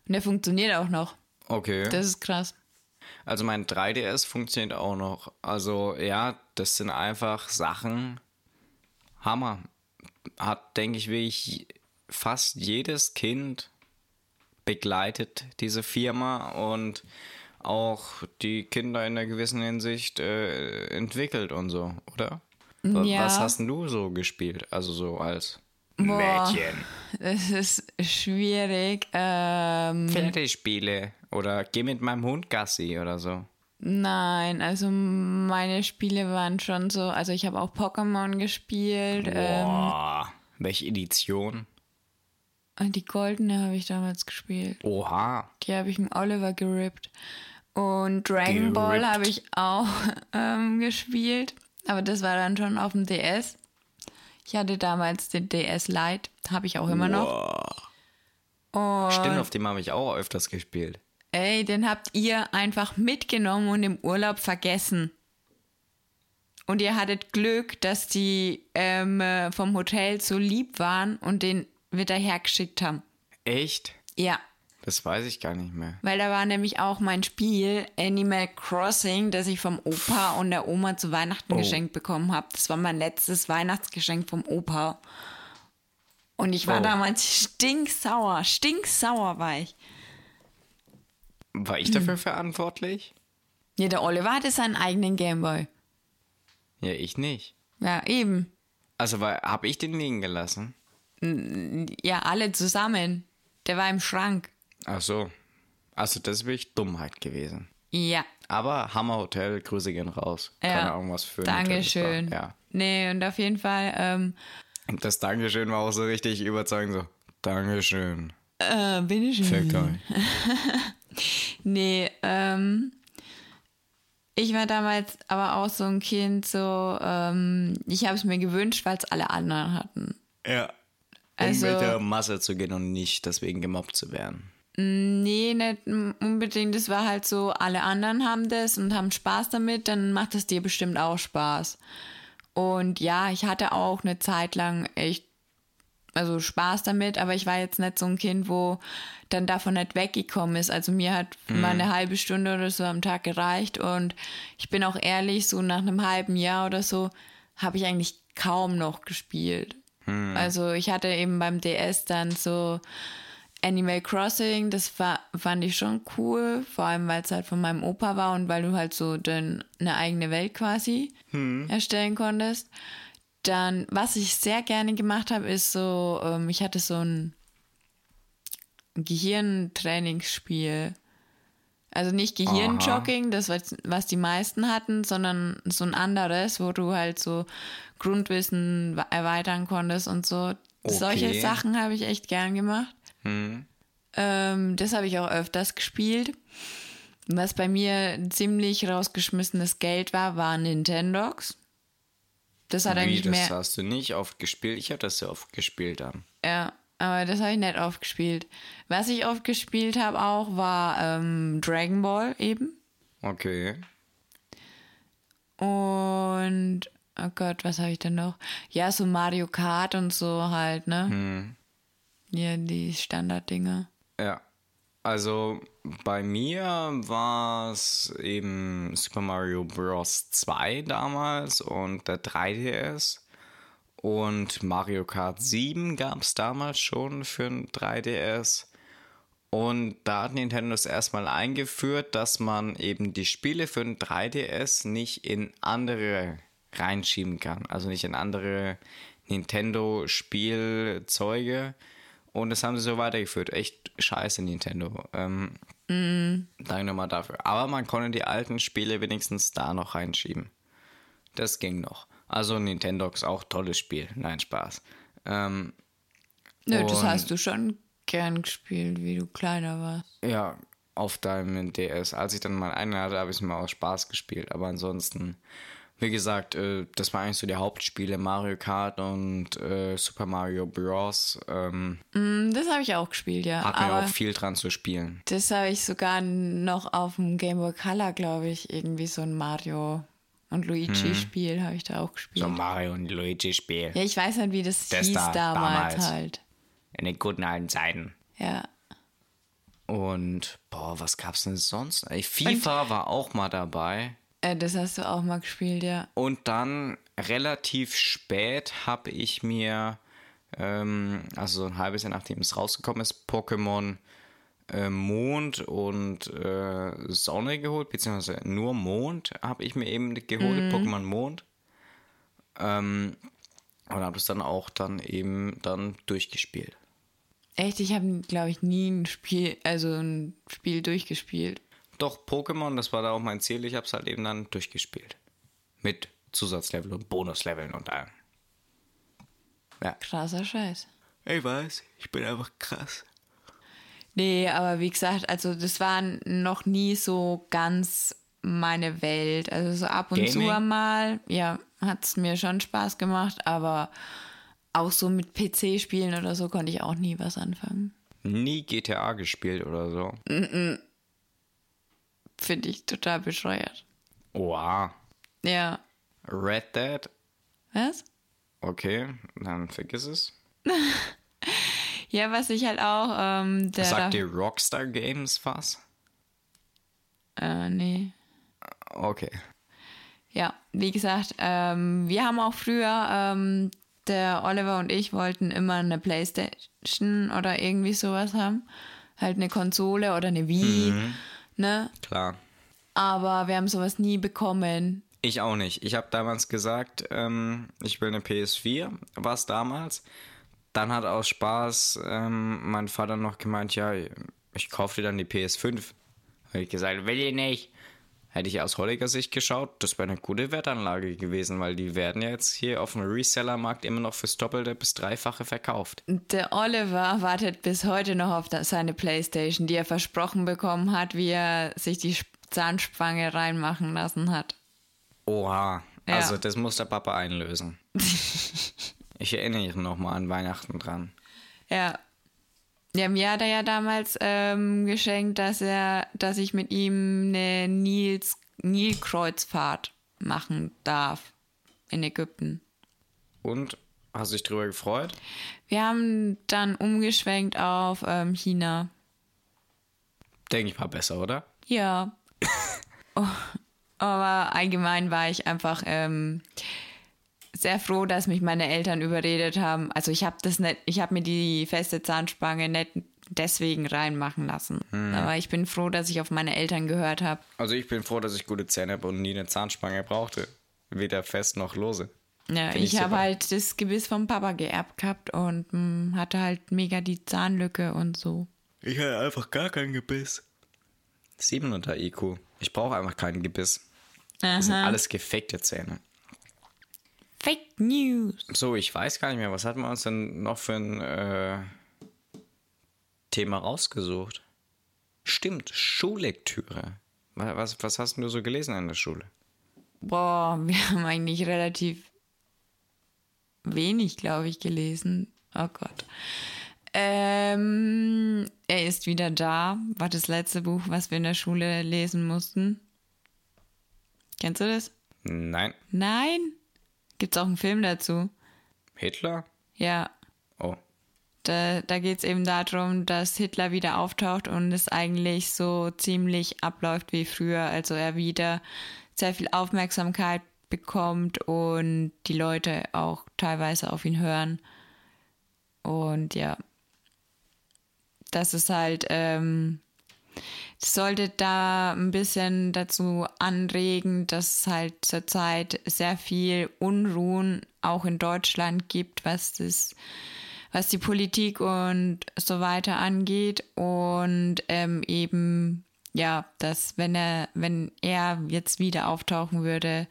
Und der funktioniert auch noch. Okay. Das ist krass. Also mein 3DS funktioniert auch noch. Also ja, das sind einfach Sachen. Hammer. Hat, denke ich, wirklich fast jedes Kind begleitet, diese Firma und auch die Kinder in einer gewissen Hinsicht äh, entwickelt und so, oder? Wa- Ja. Was hast denn du so gespielt? Also so als Boah. Mädchen. Es ist schwierig. Ähm, Pferdespiele oder geh mit meinem Hund Gassi oder so. Nein, also meine Spiele waren schon so. Also ich habe auch Pokémon gespielt. Ähm, Boah. Welche Edition? und die goldene habe ich damals gespielt. Oha. Die habe ich im Oliver gerippt. Und Dragon Ball Gerippt. habe ich auch ähm, gespielt. Aber das war dann schon auf dem DS. Ich hatte damals den DS Lite. Habe ich auch immer noch. Und Stimmt, auf dem habe ich auch öfters gespielt. Ey, den habt ihr einfach mitgenommen und im Urlaub vergessen. Und ihr hattet Glück, dass die ähm, äh, vom Hotel so lieb waren und den wieder hergeschickt haben. Echt? Ja. Das weiß ich gar nicht mehr. Weil da war nämlich auch mein Spiel Animal Crossing, das ich vom Opa und der Oma zu Weihnachten Oh. geschenkt bekommen habe. Das war mein letztes Weihnachtsgeschenk vom Opa. Und ich war Oh. damals stinksauer, stinksauer war ich. War ich Hm. dafür verantwortlich? Ja, der Oliver hatte seinen eigenen Gameboy. Ja, ich nicht. Ja, eben. Also, habe ich den liegen gelassen? Ja, alle zusammen. Der war im Schrank. Ach so. Also, das ist wirklich Dummheit gewesen. Ja. Aber Hammer Hotel, Grüße gehen raus. ja. Keine Ahnung, was für ein Dankeschön. Ja. Nee, und auf jeden Fall, ähm, Und das Dankeschön war auch so richtig überzeugend so. Dankeschön. äh, bin ich Fickt euch. Nee, ähm, ich war damals aber auch so ein Kind, so, ähm, ich habe es mir gewünscht, weil es alle anderen hatten. Ja. Also- um mit der Masse zu gehen und nicht deswegen gemobbt zu werden. Nee, nicht unbedingt. Es war halt so, alle anderen haben das und haben Spaß damit, dann macht es dir bestimmt auch Spaß. Und ja, ich hatte auch eine Zeit lang echt, also Spaß damit, aber ich war jetzt nicht so ein Kind, wo dann davon nicht weggekommen ist. Also mir hat mal eine halbe Stunde oder so am Tag gereicht und ich bin auch ehrlich, so nach einem halben Jahr oder so habe ich eigentlich kaum noch gespielt. Also ich hatte eben beim DS dann so Animal Crossing, das war, fand ich schon cool, vor allem weil es halt von meinem Opa war und weil du halt so dann eine eigene Welt quasi erstellen konntest. Dann, was ich sehr gerne gemacht habe, ist so, ähm, ich hatte so ein Gehirntrainingsspiel. Also nicht Gehirnjogging, das was, was die meisten hatten, sondern so ein anderes, wo du halt so Grundwissen erweitern konntest und so. Solche Okay. Sachen habe ich echt gern gemacht. Ähm, das habe ich auch öfters gespielt. Was bei mir ziemlich rausgeschmissenes Geld war, waren Nintendogs. Das hat Wie, eigentlich das mehr. hast du nicht oft gespielt? Ich habe das sehr oft gespielt dann. Ja, aber das habe ich nicht oft gespielt. Was ich oft gespielt habe auch, war ähm, Dragon Ball eben. Okay. Und, oh Gott, was habe ich denn noch? Ja, so Mario Kart und so halt, ne? Ja, die Standarddinger. Ja. Also bei mir war es eben Super Mario Bros. 2 damals und der 3DS. Und Mario Kart 7 gab es damals schon für ein 3DS. Und da hat Nintendo es erstmal eingeführt, dass man eben die Spiele für ein 3DS nicht in andere reinschieben kann. Also nicht in andere Nintendo-Spielzeuge. Und das haben sie so weitergeführt. Echt scheiße, Nintendo. Ähm, Danke nochmal dafür. Aber man konnte die alten Spiele wenigstens da noch reinschieben. Das ging noch. Also Nintendox auch tolles Spiel. Nein, Spaß. Ähm, Nö, das hast du schon gern gespielt, wie du kleiner warst. Ja, auf deinem DS. Als ich dann mal einen hatte, habe ich es mir aus Spaß gespielt. Aber ansonsten, wie gesagt, äh, das waren eigentlich so die Hauptspiele. Mario Kart und äh, Super Mario Bros. Ähm, Mm, Das habe ich auch gespielt, ja. hat mir auch viel dran zu spielen. das habe ich sogar noch auf dem Game Boy Color, glaube ich, irgendwie so ein Mario und Luigi-Spiel habe ich da auch gespielt. So Mario und Luigi Spiel. Ja, ich weiß nicht, wie das, Das hieß da, damals, damals. halt. In den guten alten Zeiten. Ja. Und, boah, was gab's denn sonst? Ey, FIFA war auch mal dabei. Äh, das hast du auch mal gespielt, ja. Und dann relativ spät habe ich mir, ähm, also so ein halbes Jahr nachdem es rausgekommen ist, Pokémon äh, Mond und äh, Sonne geholt, beziehungsweise nur Mond habe ich mir eben geholt, Pokémon Mond. Ähm, und habe das dann auch dann eben dann durchgespielt. Echt, ich habe, glaube ich, nie ein Spiel, also ein Spiel durchgespielt. Doch, Pokémon, das war da auch mein Ziel, ich habe es halt eben dann durchgespielt. Mit Zusatzlevel und Bonusleveln und allem. Ja. Krasser Scheiß. Ich weiß, ich bin einfach krass. Nee, aber wie gesagt, also das war noch nie so ganz meine Welt. Also so ab und Gaming? zu mal, ja, hat es mir schon Spaß gemacht, aber auch so mit PC-Spielen oder so konnte ich auch nie was anfangen. Nie GTA gespielt oder so. Finde ich total bescheuert. Oha. Ja. Red Dead. Was? Okay, dann vergiss es. Ja, was ich halt auch, ähm, der. Sagt dir Rockstar Games was? Äh, nee. Okay. Ja, wie gesagt, ähm, wir haben auch früher, ähm, der Oliver und ich wollten immer eine Playstation oder irgendwie sowas haben. Halt eine Konsole oder eine Wii, ne? Klar. Aber wir haben sowas nie bekommen. Ich auch nicht. Ich habe damals gesagt, ähm, ich will eine PS4, war es damals. Dann hat aus Spaß ähm, mein Vater noch gemeint, ja, ich kaufe dir dann die PS5. Habe ich gesagt, will ich nicht. Hätte ich aus heutiger Sicht geschaut, das wäre eine gute Wertanlage gewesen, weil die werden ja jetzt hier auf dem Resellermarkt immer noch fürs Doppelte bis Dreifache verkauft. Der Oliver wartet bis heute noch auf seine Playstation, die er versprochen bekommen hat, wie er sich die Sp- Zahnspange reinmachen lassen hat. Oha, Ja. also das muss der Papa einlösen. ich erinnere mich noch mal an Weihnachten dran. Ja. Ja, mir hat er ja damals ähm, geschenkt, dass er, dass ich mit ihm eine Nils, Nilkreuzfahrt machen darf in Ägypten. Und, hast du dich drüber gefreut? Wir haben dann umgeschwenkt auf ähm, China. Denke ich mal besser, oder? Ja. oh, aber allgemein war ich einfach ähm, sehr froh, dass mich meine Eltern überredet haben. Also ich habe das nicht, ich habe mir die feste Zahnspange nicht deswegen reinmachen lassen. Aber ich bin froh, dass ich auf meine Eltern gehört habe. Also ich bin froh, dass ich gute Zähne habe und nie eine Zahnspange brauchte. Weder fest noch lose. Ja, Find ich ich habe halt das Gebiss vom Papa geerbt gehabt und mh, hatte halt mega die Zahnlücke und so. Ich hatte einfach gar kein Gebiss. 700 IQ. Ich brauche einfach kein Gebiss. Das sind Aha. alles gefakte Zähne. Fake News. So, ich weiß gar nicht mehr, was hatten wir uns denn noch für ein äh, Thema rausgesucht? Stimmt, Schullektüre. Wa- Was, was hast du so gelesen in der Schule? Boah, wir haben eigentlich relativ wenig, glaube ich, gelesen. Oh Gott. Ähm, er ist wieder da. War das letzte Buch, was wir in der Schule lesen mussten. Kennst du das? Nein. Nein? Gibt's auch einen Film dazu? Hitler? Ja. Oh. Da, da geht es eben darum, dass Hitler wieder auftaucht und es eigentlich so ziemlich abläuft wie früher. Also er wieder sehr viel Aufmerksamkeit bekommt und die Leute auch teilweise auf ihn hören. Und ja, das ist halt, ähm, sollte da ein bisschen dazu anregen, dass es halt zurzeit sehr viel Unruhen auch in Deutschland gibt, was das was die Politik und so weiter angeht und ähm, eben ja, dass wenn er wenn er jetzt wieder auftauchen würde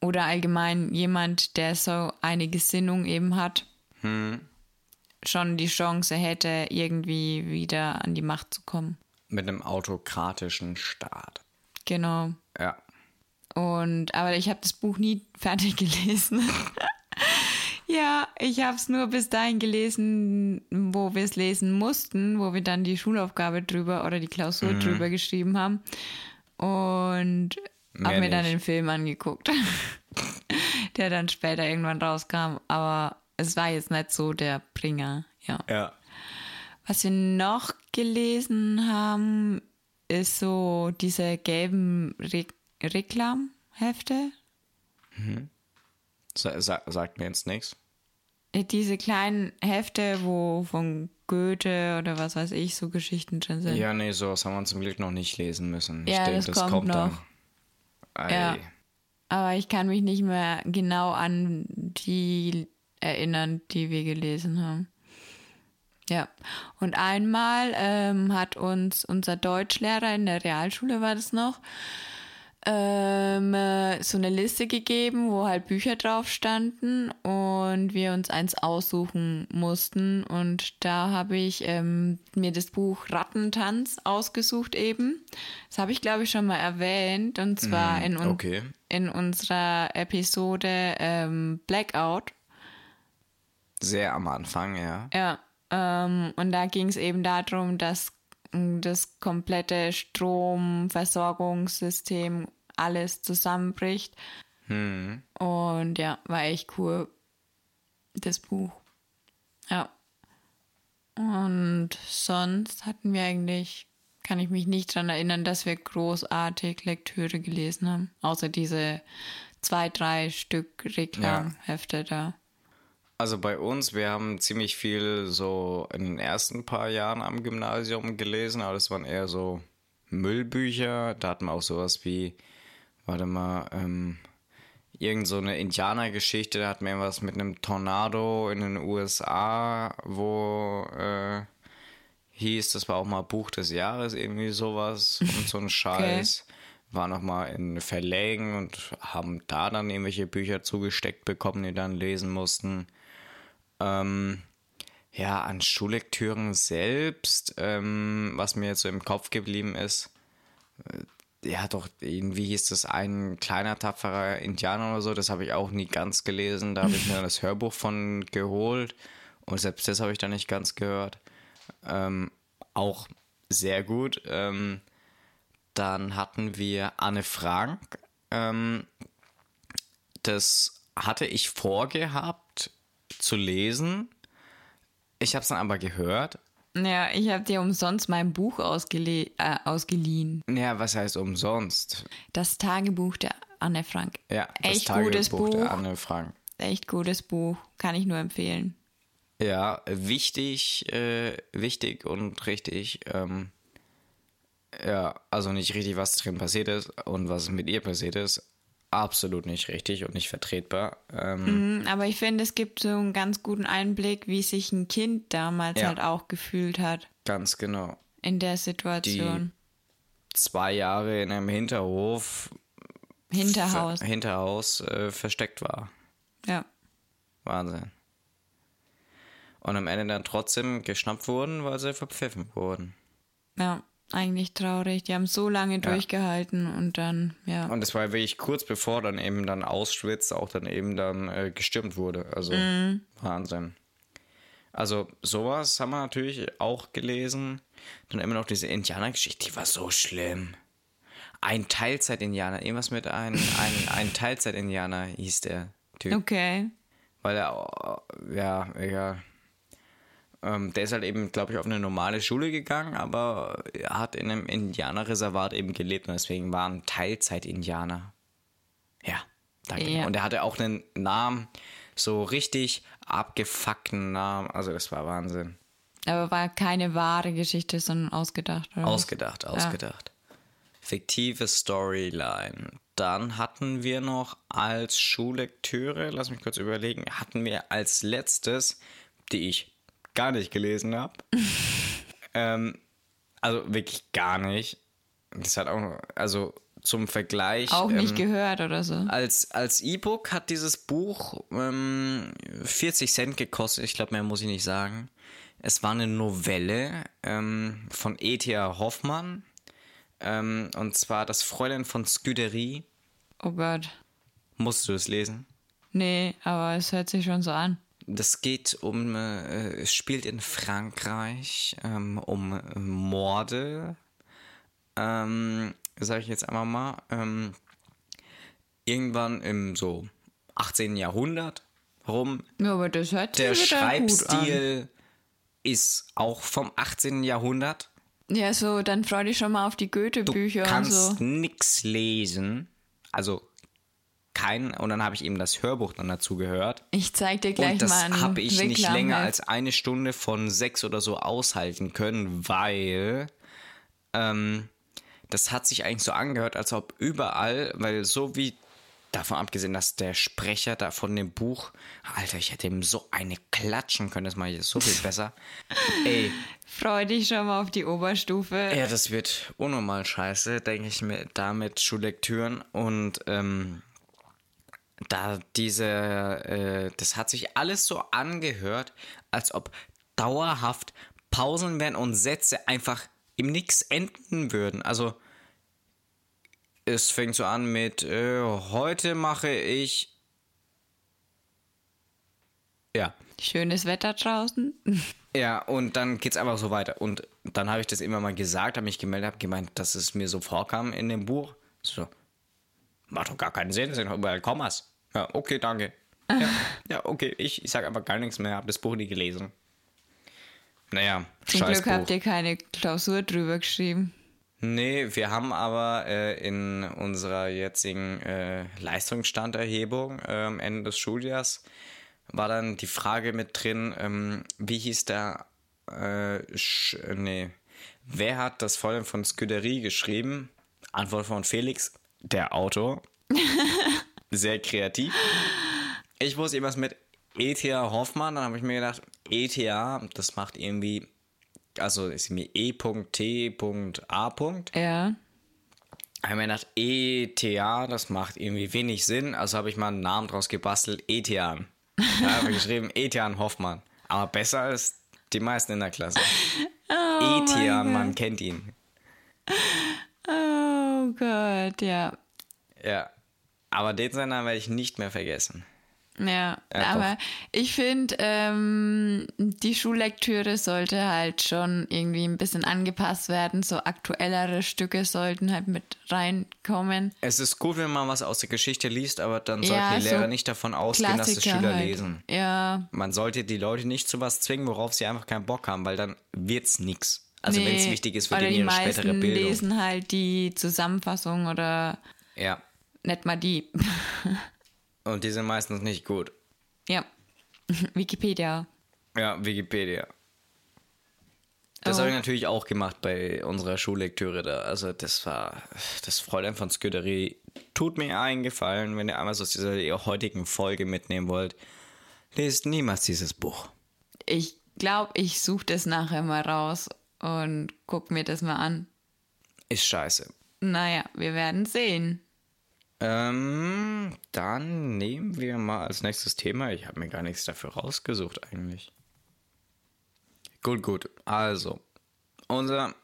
oder allgemein jemand, der so eine Gesinnung eben hat, schon die Chance hätte, irgendwie wieder an die Macht zu kommen. Mit einem autokratischen Staat. Genau. Ja. Und aber ich habe das Buch nie fertig gelesen. ja, ich habe es nur bis dahin gelesen, wo wir es lesen mussten, wo wir dann die Schulaufgabe drüber oder die Klausur drüber geschrieben haben. Und habe mir dann den Film angeguckt, der dann später irgendwann rauskam. Aber es war jetzt nicht so der Bringer. Ja. Ja. Was wir noch gelesen haben, ist so diese gelben Re Reklamhefte. Sa sa sagt mir jetzt nichts. Äh, Diese kleinen Hefte, wo von Goethe oder was weiß ich so Geschichten drin sind. Ja, nee, sowas haben wir zum Glück noch nicht lesen müssen. Ich Ja, denke, das kommt dann. noch. Ei. Ja. Aber ich kann mich nicht mehr genau an die erinnern, die wir gelesen haben. Ja. Und einmal ähm, hat uns unser Deutschlehrer in der Realschule war das noch ähm, äh, so eine Liste gegeben, wo halt Bücher drauf standen und wir uns eins aussuchen mussten. Und da habe ich ähm, mir das Buch Rattentanz ausgesucht eben. Das habe ich, glaube ich, schon mal erwähnt. Und zwar in, un okay. in unserer Episode ähm, Blackout. Sehr am Anfang, ja. Ja, ähm, und da ging es eben darum, dass mh, das komplette Stromversorgungssystem alles zusammenbricht. Und ja, war echt cool, das Buch. Ja. Und sonst hatten wir eigentlich, kann ich mich nicht daran erinnern, dass wir großartig Lektüre gelesen haben. Außer diese zwei, drei Stück Reklamhefte da. Also bei uns, wir haben ziemlich viel so in den ersten paar Jahren am Gymnasium gelesen, aber das waren eher so Müllbücher. Da hatten wir auch sowas wie, warte mal, ähm, irgend so eine Indianergeschichte, da hatten wir was mit einem Tornado in den USA, wo äh, hieß, das war auch mal Buch des Jahres, irgendwie sowas und so ein Scheiß. War nochmal in Verlägen und haben da dann irgendwelche Bücher zugesteckt bekommen, die dann lesen mussten. Ähm, ja, an Schullektüren selbst, ähm, was mir jetzt so im Kopf geblieben ist, äh, ja, doch, irgendwie hieß das ein kleiner, tapferer Indianer oder so, das habe ich auch nie ganz gelesen. Da habe ich mir das Hörbuch von geholt und selbst das habe ich dann nicht ganz gehört. Ähm, auch sehr gut. Ähm, dann hatten wir Anne Frank. Ähm, das hatte ich vorgehabt zu lesen. Ich habe es dann aber gehört. Ja, ich habe dir umsonst mein Buch ausgelie äh, ausgeliehen. Ja, was heißt umsonst? Das Tagebuch der Anne Frank. Ja, das Echt gutes Tagebuch der Buch. Anne Frank. Echt gutes Buch. Kann ich nur empfehlen. Ja, wichtig, äh, wichtig und richtig. Ähm, ja, also nicht richtig, was drin passiert ist und was mit ihr passiert ist. Absolut nicht richtig und nicht vertretbar. Ähm, Mhm, Aber ich finde, es gibt so einen ganz guten Einblick, wie sich ein Kind damals Ja. halt auch gefühlt hat Ganz genau. in der Situation. Zwei Jahre in einem Hinterhof, Hinterhaus. Ver Hinterhaus äh, versteckt war. Ja. Wahnsinn. Und am Ende dann trotzdem geschnappt wurden, weil sie verpfiffen wurden. Ja, eigentlich traurig. Die haben so lange durchgehalten und dann, ja. Und es war wirklich kurz bevor dann eben dann Auschwitz auch dann eben dann äh, gestürmt wurde. Also Wahnsinn. Also sowas haben wir natürlich auch gelesen. Dann immer noch diese Indianergeschichte, die war so schlimm. Ein Teilzeit-Indianer, irgendwas mit ein, ein, ein Teilzeit-Indianer hieß der Typ. Okay. Weil er, ja, egal. Ähm, der ist halt eben, glaube ich, auf eine normale Schule gegangen, aber er hat in einem Indianerreservat eben gelebt und deswegen war ein Teilzeit-Indianer. Ja, danke. Ja. Und er hatte auch einen Namen, so richtig abgefuckten Namen. Also das war Wahnsinn. Aber war keine wahre Geschichte, sondern ausgedacht, oder? was? Ausgedacht, ausgedacht. Fiktive Storyline. Dann hatten wir noch als Schullektüre, lass mich kurz überlegen, hatten wir als letztes, die ich gar nicht gelesen habe. ähm, also wirklich gar nicht. Das hat auch, also zum Vergleich. Auch nicht ähm, gehört oder so. als, als E-Book hat dieses Buch ähm, 40 Cent gekostet. Ich glaube, mehr muss ich nicht sagen. Es war eine Novelle ähm, von E.T.A. Hoffmann. Ähm, und zwar Das Fräulein von Scuderie. Oh Gott. Musst du es lesen? Nee, aber es hört sich schon so an. Das geht um, äh, es spielt in Frankreich ähm, um äh, Morde. Ähm, sag ich jetzt einmal mal. Ähm, irgendwann im so 18. Jahrhundert rum. Ja, aber das hört Der. Schreibstil ist auch vom 18. Jahrhundert. Ja, so, dann freu dich schon mal auf die Du Goethe-Bücher und kannst so. nix lesen. Also kein. Und dann habe ich eben das Hörbuch dann dazu gehört. Ich zeig dir gleich Und das mal ein habe ich nicht Reklamheft. länger als eine Stunde von sechs oder so aushalten können, weil ähm, das hat sich eigentlich so angehört, als ob überall, weil so wie davon abgesehen, dass der Sprecher da von dem Buch, Alter, ich hätte ihm so eine klatschen können, das mache ich jetzt so viel besser. Ey, Freu dich schon mal auf die Oberstufe. ja, das wird unnormal scheiße, denke ich mir, da mit Schullektüren und ähm, da diese, äh, das hat sich alles so angehört, als ob dauerhaft Pausen wären und Sätze einfach im Nix enden würden. Also es fängt so an mit, äh, heute mache ich, ja, Schönes Wetter draußen. ja, und dann geht's einfach so weiter. Und dann habe ich das immer mal gesagt, habe mich gemeldet, habe gemeint, dass es mir so vorkam in dem Buch. So, Macht doch gar keinen Sinn, sind doch überall Kommas. Ja, okay, danke. Ja, ja okay, ich, ich sag einfach gar nichts mehr, hab das Buch nie gelesen. Naja, Zum Glück Buch. habt ihr keine Klausur drüber geschrieben. Nee, wir haben aber äh, in unserer jetzigen äh, Leistungsstanderhebung am Ende des Schuljahrs war dann die Frage mit drin, ähm, wie hieß der, äh, Sch nee, wer hat das Fräulein von Scuderie geschrieben? Antwort von Felix, der Autor. Sehr kreativ. Ich wusste irgendwas mit E.T.A. Hoffmann, dann habe ich mir gedacht, E.T.A., das macht irgendwie, also ist mir E.T.A. Ja. habe mir gedacht, ETA, das macht irgendwie wenig Sinn. Also habe ich mal einen Namen draus gebastelt, Etian. Da habe ich geschrieben, Etian Hoffmann. Aber besser als die meisten in der Klasse. Oh Etian, man kennt ihn. Oh Gott, ja. Ja. Aber den seinen Namen werde ich nicht mehr vergessen. Ja, Ja, aber ich finde, ähm, die Schullektüre sollte halt schon irgendwie ein bisschen angepasst werden. So aktuellere Stücke sollten halt mit reinkommen. Es ist gut, wenn man was aus der Geschichte liest, aber dann sollten Ja, die so Lehrer nicht davon ausgehen, dass die Klassiker Schüler halt. lesen. Ja, Man sollte die Leute nicht zu was zwingen, worauf sie einfach keinen Bock haben, weil dann wird's nix. Also wenn es nee, wichtig ist für die ihre spätere meisten Bildung. lesen halt die Zusammenfassung oder Ja. Nicht mal die. Und die sind meistens nicht gut. ja, Wikipedia. Ja, Wikipedia. Das Oh. habe ich natürlich auch gemacht bei unserer Schullektüre da. Also das war das Fräulein von Scuderie. Tut mir einen Gefallen, wenn ihr einmal so aus dieser heutigen Folge mitnehmen wollt. Lest niemals dieses Buch. Ich glaube, ich suche das nachher mal raus und guck mir das mal an. Ist scheiße. Naja, wir werden sehen. Ähm, dann nehmen wir mal als nächstes Thema. Ich habe mir gar nichts dafür rausgesucht eigentlich. Gut, gut. Also, unser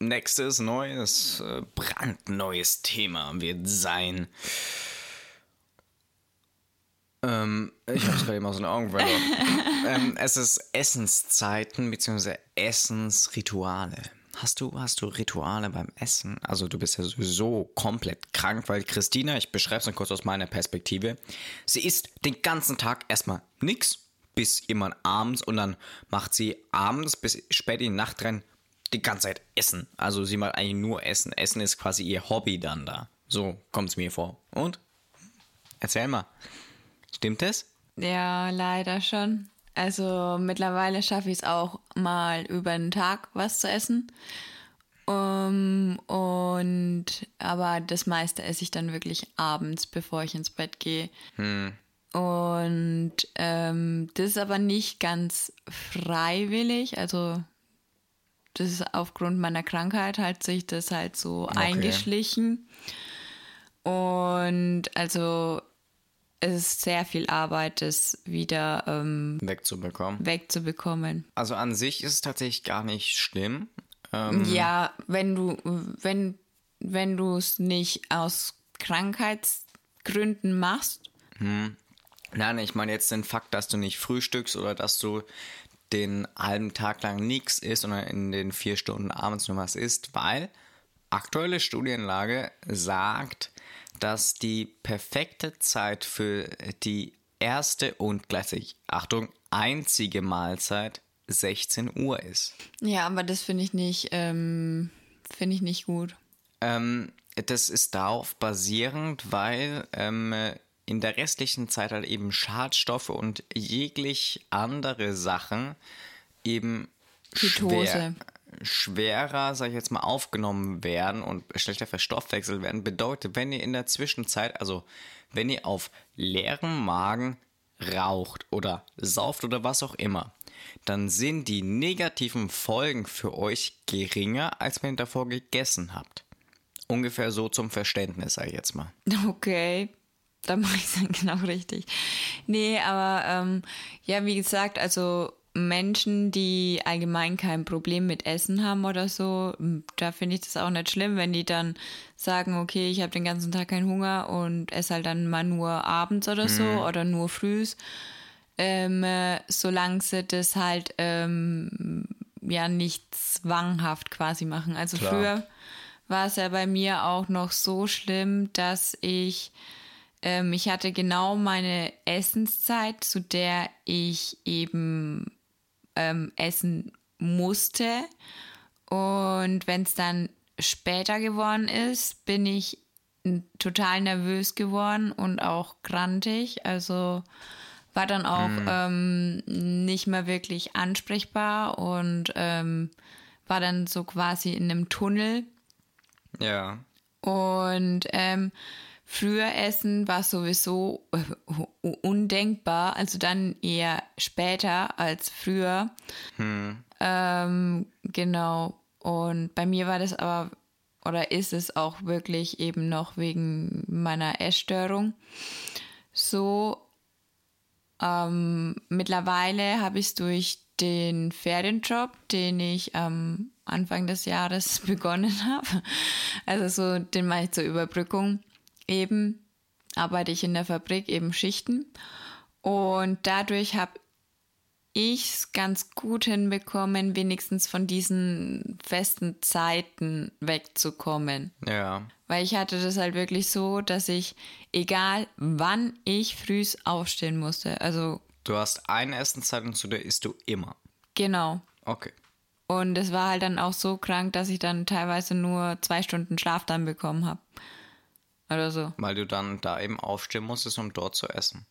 nächstes neues, äh, brandneues Thema wird sein. Ähm, ich habe es gerade eben aus den Augen verloren. ähm, es ist Essenszeiten bzw. Essensrituale. Hast du, hast du Rituale beim Essen? Also du bist ja sowieso komplett krank, weil Christina, ich beschreibe es nur kurz aus meiner Perspektive, sie isst den ganzen Tag erstmal nix, bis immer abends und dann macht sie abends bis spät in die Nacht rein die ganze Zeit Essen. Also sie macht eigentlich nur Essen. Essen ist quasi ihr Hobby dann da. So kommt es mir vor. Und? Erzähl mal. Stimmt das? Ja, leider schon. Also mittlerweile schaffe ich es auch mal über den Tag was zu essen. Um, und aber das meiste esse ich dann wirklich abends, bevor ich ins Bett gehe. Und ähm, das ist aber nicht ganz freiwillig. Also das ist aufgrund meiner Krankheit hat sich das halt so eingeschlichen. Und also es ist sehr viel Arbeit, das wieder ähm, Wegzubekommen. wegzubekommen. Also an sich ist es tatsächlich gar nicht schlimm. Ähm, Ja, wenn du, wenn, wenn du es nicht aus Krankheitsgründen machst, Nein, ich meine jetzt den Fakt, dass du nicht frühstückst oder dass du den halben Tag lang nichts isst, sondern in den vier Stunden abends nur was isst, weil aktuelle Studienlage sagt, dass die perfekte Zeit für die erste und gleichzeitig, Achtung, einzige Mahlzeit 16 Uhr ist. ja, aber das finde ich nicht, ähm, finde ich nicht gut. Ähm, das ist darauf basierend, weil ähm, in der restlichen Zeit halt eben Schadstoffe und jeglich andere Sachen eben Ketose. schwer, schwerer, sag ich jetzt mal, aufgenommen werden und schlechter verstoffwechselt werden. Bedeutet, wenn ihr in der Zwischenzeit, also wenn ihr auf leerem Magen raucht oder sauft oder was auch immer, dann sind die negativen Folgen für euch geringer, als wenn ihr davor gegessen habt. Ungefähr so zum Verständnis, sag ich jetzt mal. Okay, dann mache ich es dann genau richtig. Nee, aber ähm, ja, wie gesagt, also Menschen, die allgemein kein Problem mit Essen haben oder so, da finde ich das auch nicht schlimm, wenn die dann sagen, okay, ich habe den ganzen Tag keinen Hunger und esse halt dann mal nur abends oder so oder nur frühs. Ähm, äh, solange sie das halt ähm, ja nicht zwanghaft quasi machen. Also Klar. früher war es ja bei mir auch noch so schlimm, dass ich, ähm, ich hatte genau meine Essenszeit, zu der ich eben ähm, essen musste. Und wenn es dann später geworden ist, bin ich total nervös geworden und auch grantig. Also war dann auch mhm. ähm, nicht mehr wirklich ansprechbar und ähm, war dann so quasi in einem Tunnel. Ja. Und ähm, früher essen war sowieso äh, undenkbar, also dann eher später als früher. Hm. Ähm, genau. Und bei mir war das aber oder ist es auch wirklich eben noch wegen meiner Essstörung so. Ähm, mittlerweile habe ich es durch den Ferienjob, den ich am Anfang des Jahres begonnen habe, also so den mache ich zur Überbrückung eben, arbeite ich in der Fabrik eben Schichten und dadurch habe ich es ganz gut hinbekommen, wenigstens von diesen festen Zeiten wegzukommen. Ja. Weil ich hatte das halt wirklich so, dass ich, egal wann ich frühs aufstehen musste, also. Du hast eine Essenszeit und zu der isst du immer. Genau. Okay. Und es war halt dann auch so krank, dass ich dann teilweise nur zwei Stunden Schlaf dann bekommen habe. Oder so. Weil du dann da eben aufstehen musstest, um dort zu essen.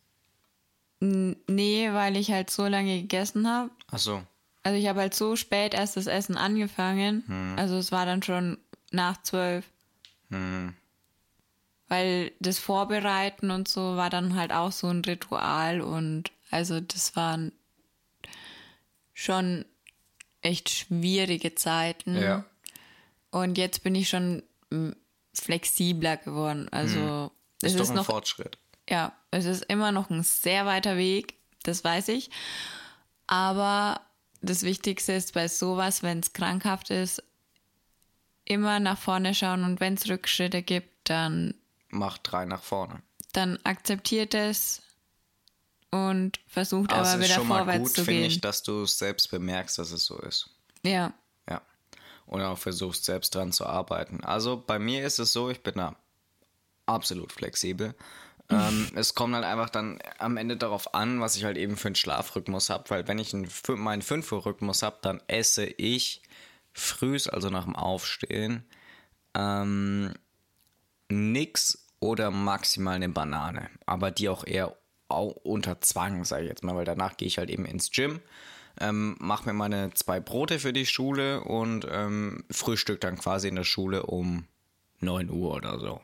Nee, weil ich halt so lange gegessen habe. Ach so. Also ich habe halt so spät erst das Essen angefangen. Hm. Also es war dann schon nach zwölf. Hm. Weil das Vorbereiten und so war dann halt auch so ein Ritual und also das waren schon echt schwierige Zeiten. Ja. Und jetzt bin ich schon flexibler geworden. Also hm. ist es ist ein noch Fortschritt. Ja, es ist immer noch ein sehr weiter Weg, das weiß ich. Aber das Wichtigste ist bei sowas, wenn es krankhaft ist, immer nach vorne schauen und wenn es Rückschritte gibt, dann. Macht drei nach vorne. Dann akzeptiert es und versucht aber, aber wieder vorwärts zu gehen. Es ist schon mal gut, finde ich, dass du es selbst bemerkst, dass es so ist. Ja. Und auch versuchst, selbst dran zu arbeiten. Also bei mir ist es so, ich bin da absolut flexibel ähm, es kommt halt einfach dann am Ende darauf an, was ich halt eben für einen Schlafrhythmus habe, weil wenn ich einen, meinen 5 Uhr Rhythmus habe, dann esse ich frühs, also nach dem Aufstehen, ähm, nix oder maximal eine Banane, aber die auch eher unter Zwang, sage ich jetzt mal, weil danach gehe ich halt eben ins Gym, ähm, mache mir meine zwei Brote für die Schule und ähm, frühstück dann quasi in der Schule um 9 Uhr oder so.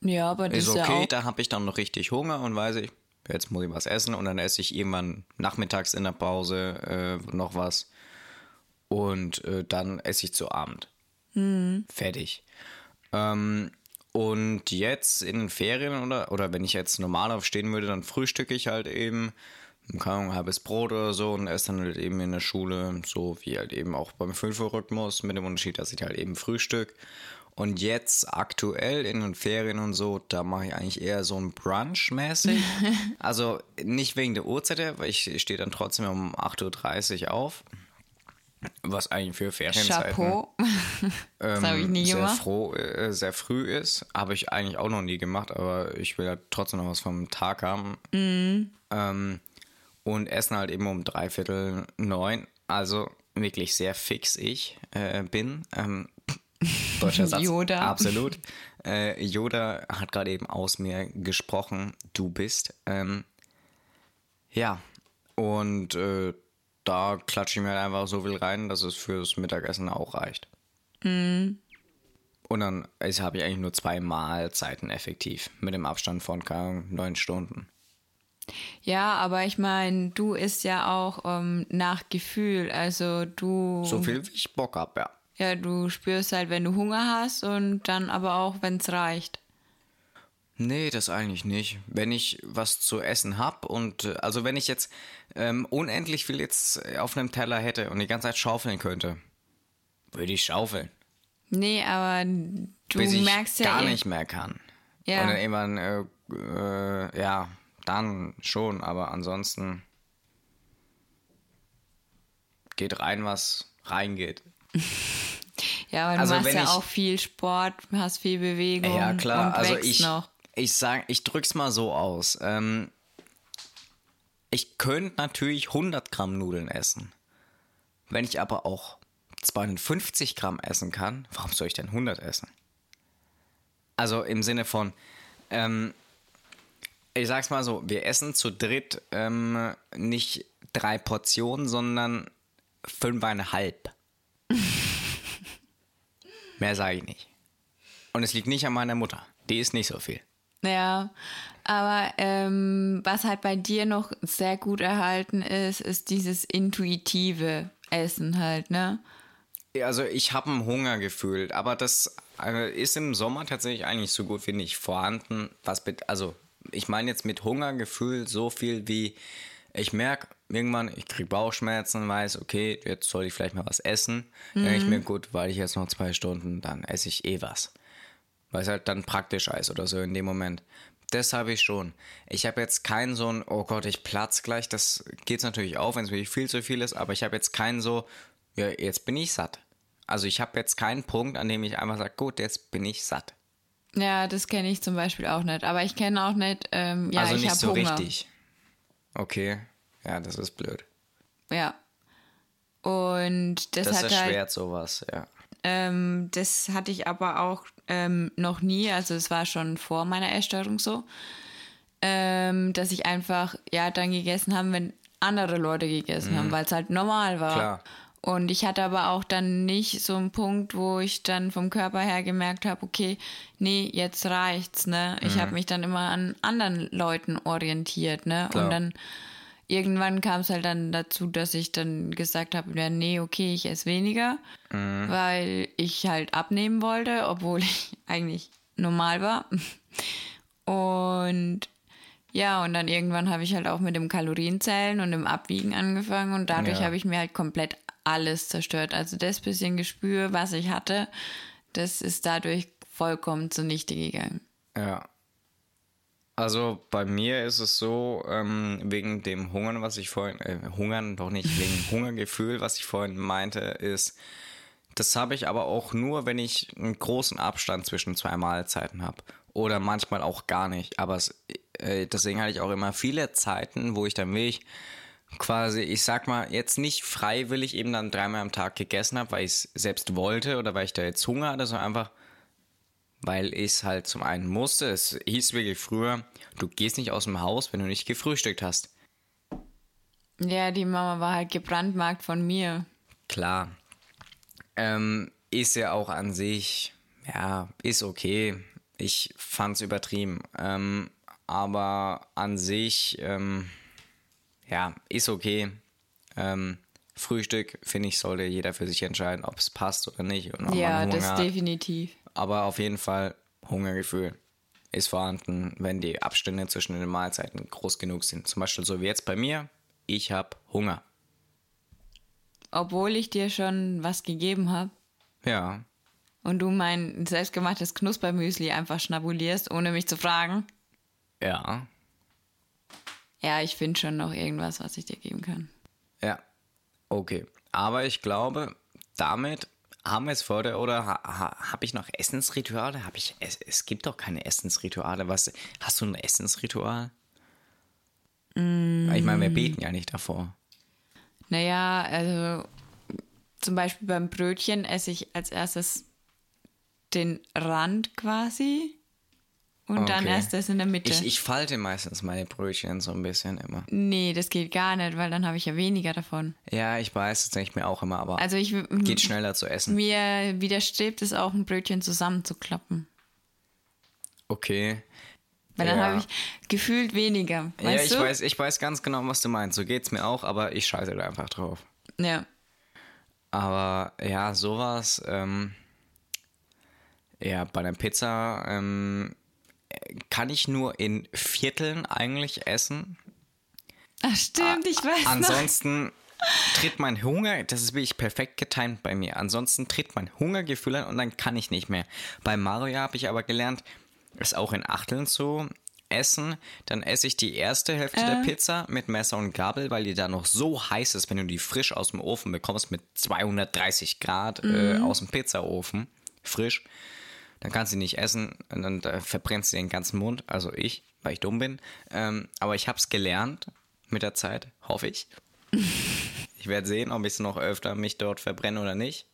Ja, aber das ist okay, ja auch da habe ich dann noch richtig Hunger und weiß ich, jetzt muss ich was essen und dann esse ich irgendwann nachmittags in der Pause äh, noch was und äh, dann esse ich zu Abend. Mhm. Fertig. Ähm, und jetzt in den Ferien oder, oder wenn ich jetzt normal aufstehen würde, dann frühstücke ich halt eben ein halbes Brot oder so und esse dann halt eben in der Schule, so wie halt eben auch beim 5 Rhythmus, mit dem Unterschied, dass ich halt eben Frühstück und jetzt aktuell in den Ferien und so, da mache ich eigentlich eher so ein Brunch-mäßig. also nicht wegen der Uhrzeit, weil ich stehe dann trotzdem um 8.30 Uhr auf. Was eigentlich für Ferienzeiten Chapeau. das habe ich nie sehr gemacht. Froh, äh, sehr früh ist. Habe ich eigentlich auch noch nie gemacht, aber ich will ja trotzdem noch was vom Tag haben. Mm. Ähm, und essen halt eben um dreiviertel neun. Also wirklich sehr fix ich äh, bin. Ähm, Deutscher Satz. Yoda. Absolut. Äh, Yoda hat gerade eben aus mir gesprochen. Du bist. Ähm, ja. Und äh, da klatsche ich mir halt einfach so viel rein, dass es fürs Mittagessen auch reicht. Mhm. Und dann habe ich eigentlich nur zwei Mahlzeiten effektiv. Mit dem Abstand von keine neun Stunden. Ja, aber ich meine, du isst ja auch ähm, nach Gefühl. Also du. So viel wie ich Bock habe, ja. Ja, du spürst halt, wenn du Hunger hast und dann aber auch, wenn es reicht. Nee, das eigentlich nicht. Wenn ich was zu essen hab und äh, also wenn ich jetzt ähm, unendlich viel jetzt auf einem Teller hätte und die ganze Zeit schaufeln könnte, würde ich schaufeln. Nee, aber du Bis ich merkst ja gar eh- nicht mehr kann. Ja. Und dann irgendwann, äh, äh, ja, dann schon, aber ansonsten geht rein, was reingeht. Ja, aber du Also machst ja ich- auch viel Sport, hast viel Bewegung Ja, klar. und Also ich, noch. ich sag, ich drück's mal so aus. Ähm, ich könnte natürlich 100 Gramm Nudeln essen. Wenn ich aber auch 250 Gramm essen kann, warum soll ich denn 100 essen? Also im Sinne von, ähm, ich sag's mal so, wir essen zu dritt ähm, nicht drei Portionen, sondern fünfeinhalb. Mehr sage ich nicht. Und es liegt nicht an meiner Mutter. Die ist nicht so viel. Ja, aber ähm, was halt bei dir noch sehr gut erhalten ist, ist dieses intuitive Essen halt, ne? Also ich habe ein Hungergefühl, aber das äh, ist im Sommer tatsächlich eigentlich so gut wie nicht vorhanden. Was also ich meine jetzt mit Hungergefühl so viel wie ich merke irgendwann, ich kriege Bauchschmerzen, weiß, okay, jetzt soll ich vielleicht mal was essen. Dann denke ich mir, gut, weil ich jetzt noch zwei Stunden, dann esse ich eh was. Weil es halt dann praktisch ist oder so in dem Moment. Das habe ich schon. Ich habe jetzt keinen so ein, oh Gott, ich platz gleich. Das geht natürlich auf, wenn es wirklich viel zu viel ist, aber ich habe jetzt keinen so, ja, jetzt bin ich satt. Also ich habe jetzt keinen Punkt, an dem ich einfach sage, gut, jetzt bin ich satt. Ja, das kenne ich zum Beispiel auch nicht. Aber ich kenne auch nicht, ähm, ja, also ich nicht habe so Hunger. richtig. Okay, ja, das ist blöd. Ja. Und das, Das hat halt, erschwert sowas, ja. ähm, das hatte ich aber auch ähm, noch nie, also es war schon vor meiner Essstörung so, ähm, dass ich einfach, ja, dann gegessen habe, wenn andere Leute gegessen haben, weil es halt normal war. Mhm. Klar. Und ich hatte aber auch dann nicht so einen Punkt, wo ich dann vom Körper her gemerkt habe, okay, nee, jetzt reicht's, ne? Ich habe mich dann immer an anderen Leuten orientiert, ne? Klar. Und dann irgendwann kam es halt dann dazu, dass ich dann gesagt habe, ja, nee, okay, ich esse weniger, weil ich halt abnehmen wollte, obwohl ich eigentlich normal war. Und ja, und dann irgendwann habe ich halt auch mit dem Kalorienzählen und dem Abwiegen angefangen und dadurch Ja. habe ich mir halt komplett alles zerstört. Also das bisschen Gespür, was ich hatte, das ist dadurch vollkommen zunichte gegangen. Ja. Also bei mir ist es so, ähm, wegen dem Hungern, was ich vorhin, äh, Hungern doch nicht, wegen Hungergefühl, was ich vorhin meinte, ist, das habe ich aber auch nur, wenn ich einen großen Abstand zwischen zwei Mahlzeiten habe. Oder manchmal auch gar nicht. Aber es, äh, deswegen hatte ich auch immer viele Zeiten, wo ich dann wirklich quasi, ich sag mal, jetzt nicht freiwillig eben dann dreimal am Tag gegessen habe, weil ich es selbst wollte oder weil ich da jetzt Hunger hatte, sondern einfach, weil ich es halt zum einen musste. Es hieß wirklich früher, du gehst nicht aus dem Haus, wenn du nicht gefrühstückt hast. Ja, die Mama war halt gebrandmarkt von mir. Klar. Ähm, ist ja auch an sich, ja, ist okay. Ich fand's übertrieben. Ähm, aber an sich, ähm, ja, ist okay. Ähm, Frühstück, finde ich, sollte jeder für sich entscheiden, ob es passt oder nicht. Und ob ja, man Hunger das hat. definitiv. Aber auf jeden Fall, Hungergefühl ist vorhanden, wenn die Abstände zwischen den Mahlzeiten groß genug sind. Zum Beispiel so wie jetzt bei mir, ich habe Hunger. Obwohl ich dir schon was gegeben habe Ja, und du mein selbstgemachtes Knuspermüsli einfach schnabulierst, ohne mich zu fragen. ja, Ja, ich finde schon noch irgendwas, was ich dir geben kann. ja. Okay. Aber ich glaube, damit haben wir es vor der, oder ha, ha, habe ich noch Essensrituale? Hab ich, es, es gibt doch keine Essensrituale. Was, hast du ein Essensritual? Ich meine, wir beten ja nicht davor. Naja, also zum Beispiel beim Brötchen esse ich als erstes den Rand quasi und dann Okay. erst das in der Mitte. Ich, ich falte meistens meine Brötchen so ein bisschen immer. nee, das geht gar nicht, weil dann habe ich ja weniger davon. Ja, ich weiß, das denke ich mir auch immer, aber Also ich geht schneller zu essen. mir widerstrebt es auch, ein Brötchen zusammenzuklappen. Okay. Weil dann Ja. habe ich gefühlt weniger. Weißt ja, ich du? weiß, ich weiß ganz genau, was du meinst. So geht's mir auch, aber ich scheiße da einfach drauf. Ja. Aber ja, sowas, ähm, ja, bei der Pizza ähm, kann ich nur in Vierteln eigentlich essen. Ach stimmt, ich weiß noch. Ansonsten tritt mein Hunger, das ist wirklich perfekt getimt bei mir. Ansonsten tritt mein Hungergefühl an und dann kann ich nicht mehr. Bei Mario habe ich aber gelernt, es auch in Achteln zu essen, dann esse ich die erste Hälfte der Pizza mit Messer und Gabel, weil die da noch so heiß ist, wenn du die frisch aus dem Ofen bekommst mit 230 Grad äh, aus dem Pizzaofen, frisch. Dann kannst du nicht essen und dann verbrennst du den ganzen Mund, also ich, weil ich dumm bin. Ähm, aber ich habe es gelernt mit der Zeit, hoffe ich. ich werde sehen, ob ich es noch öfter mich dort verbrenne oder nicht.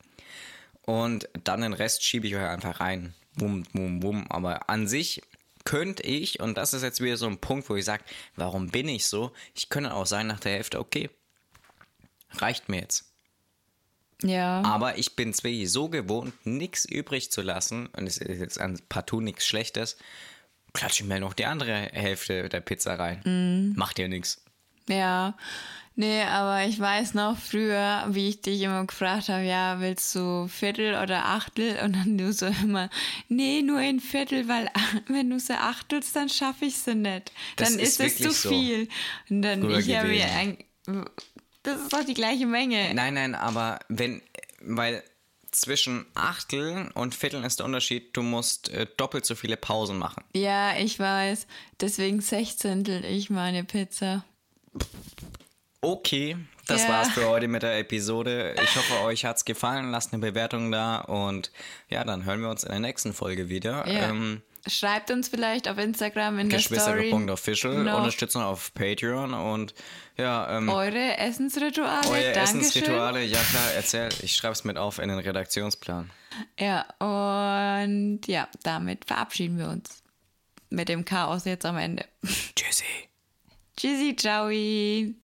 Und dann den Rest schiebe ich euch einfach rein. Wum, wum, wum. Aber an sich könnte ich, und das ist jetzt wieder so ein Punkt, wo ich sage, warum bin ich so? Ich könnte auch sagen nach der Hälfte, okay, reicht mir jetzt. Ja. Aber ich bin wirklich so gewohnt, nichts übrig zu lassen, und es ist jetzt an partout nichts Schlechtes, klatsche ich mir noch die andere Hälfte der Pizza rein. Macht ja nichts. Ja, nee, aber ich weiß noch früher, wie ich dich immer gefragt habe, ja, willst du Viertel oder Achtel? Und dann du so immer, nee, nur ein Viertel, weil wenn du sie achtelst, dann schaffe ich sie nicht. Das dann ist ist, es zu so viel. Und dann früher ich habe mir ein, das ist doch die gleiche Menge. Nein, nein, aber wenn, weil zwischen Achtel und Vierteln ist der Unterschied, du musst äh, doppelt so viele Pausen machen. Ja, ich weiß. Deswegen sechzehntel ich meine Pizza. Okay, das Ja. war's für heute mit der Episode. Ich hoffe, euch hat's gefallen. Lasst eine Bewertung da und ja, dann hören wir uns in der nächsten Folge wieder. Ja. Ähm, Schreibt uns vielleicht auf Instagram in der Story Geschwister.official, noch Unterstützung auf Patreon und ja, ähm, eure Essensrituale. eure Dankeschön. Essensrituale. Ja klar, erzähl. Ich schreib's mit auf in den Redaktionsplan. Ja, und ja, damit verabschieden wir uns. Mit dem Chaos jetzt am Ende. Tschüssi. Tschüssi, ciao.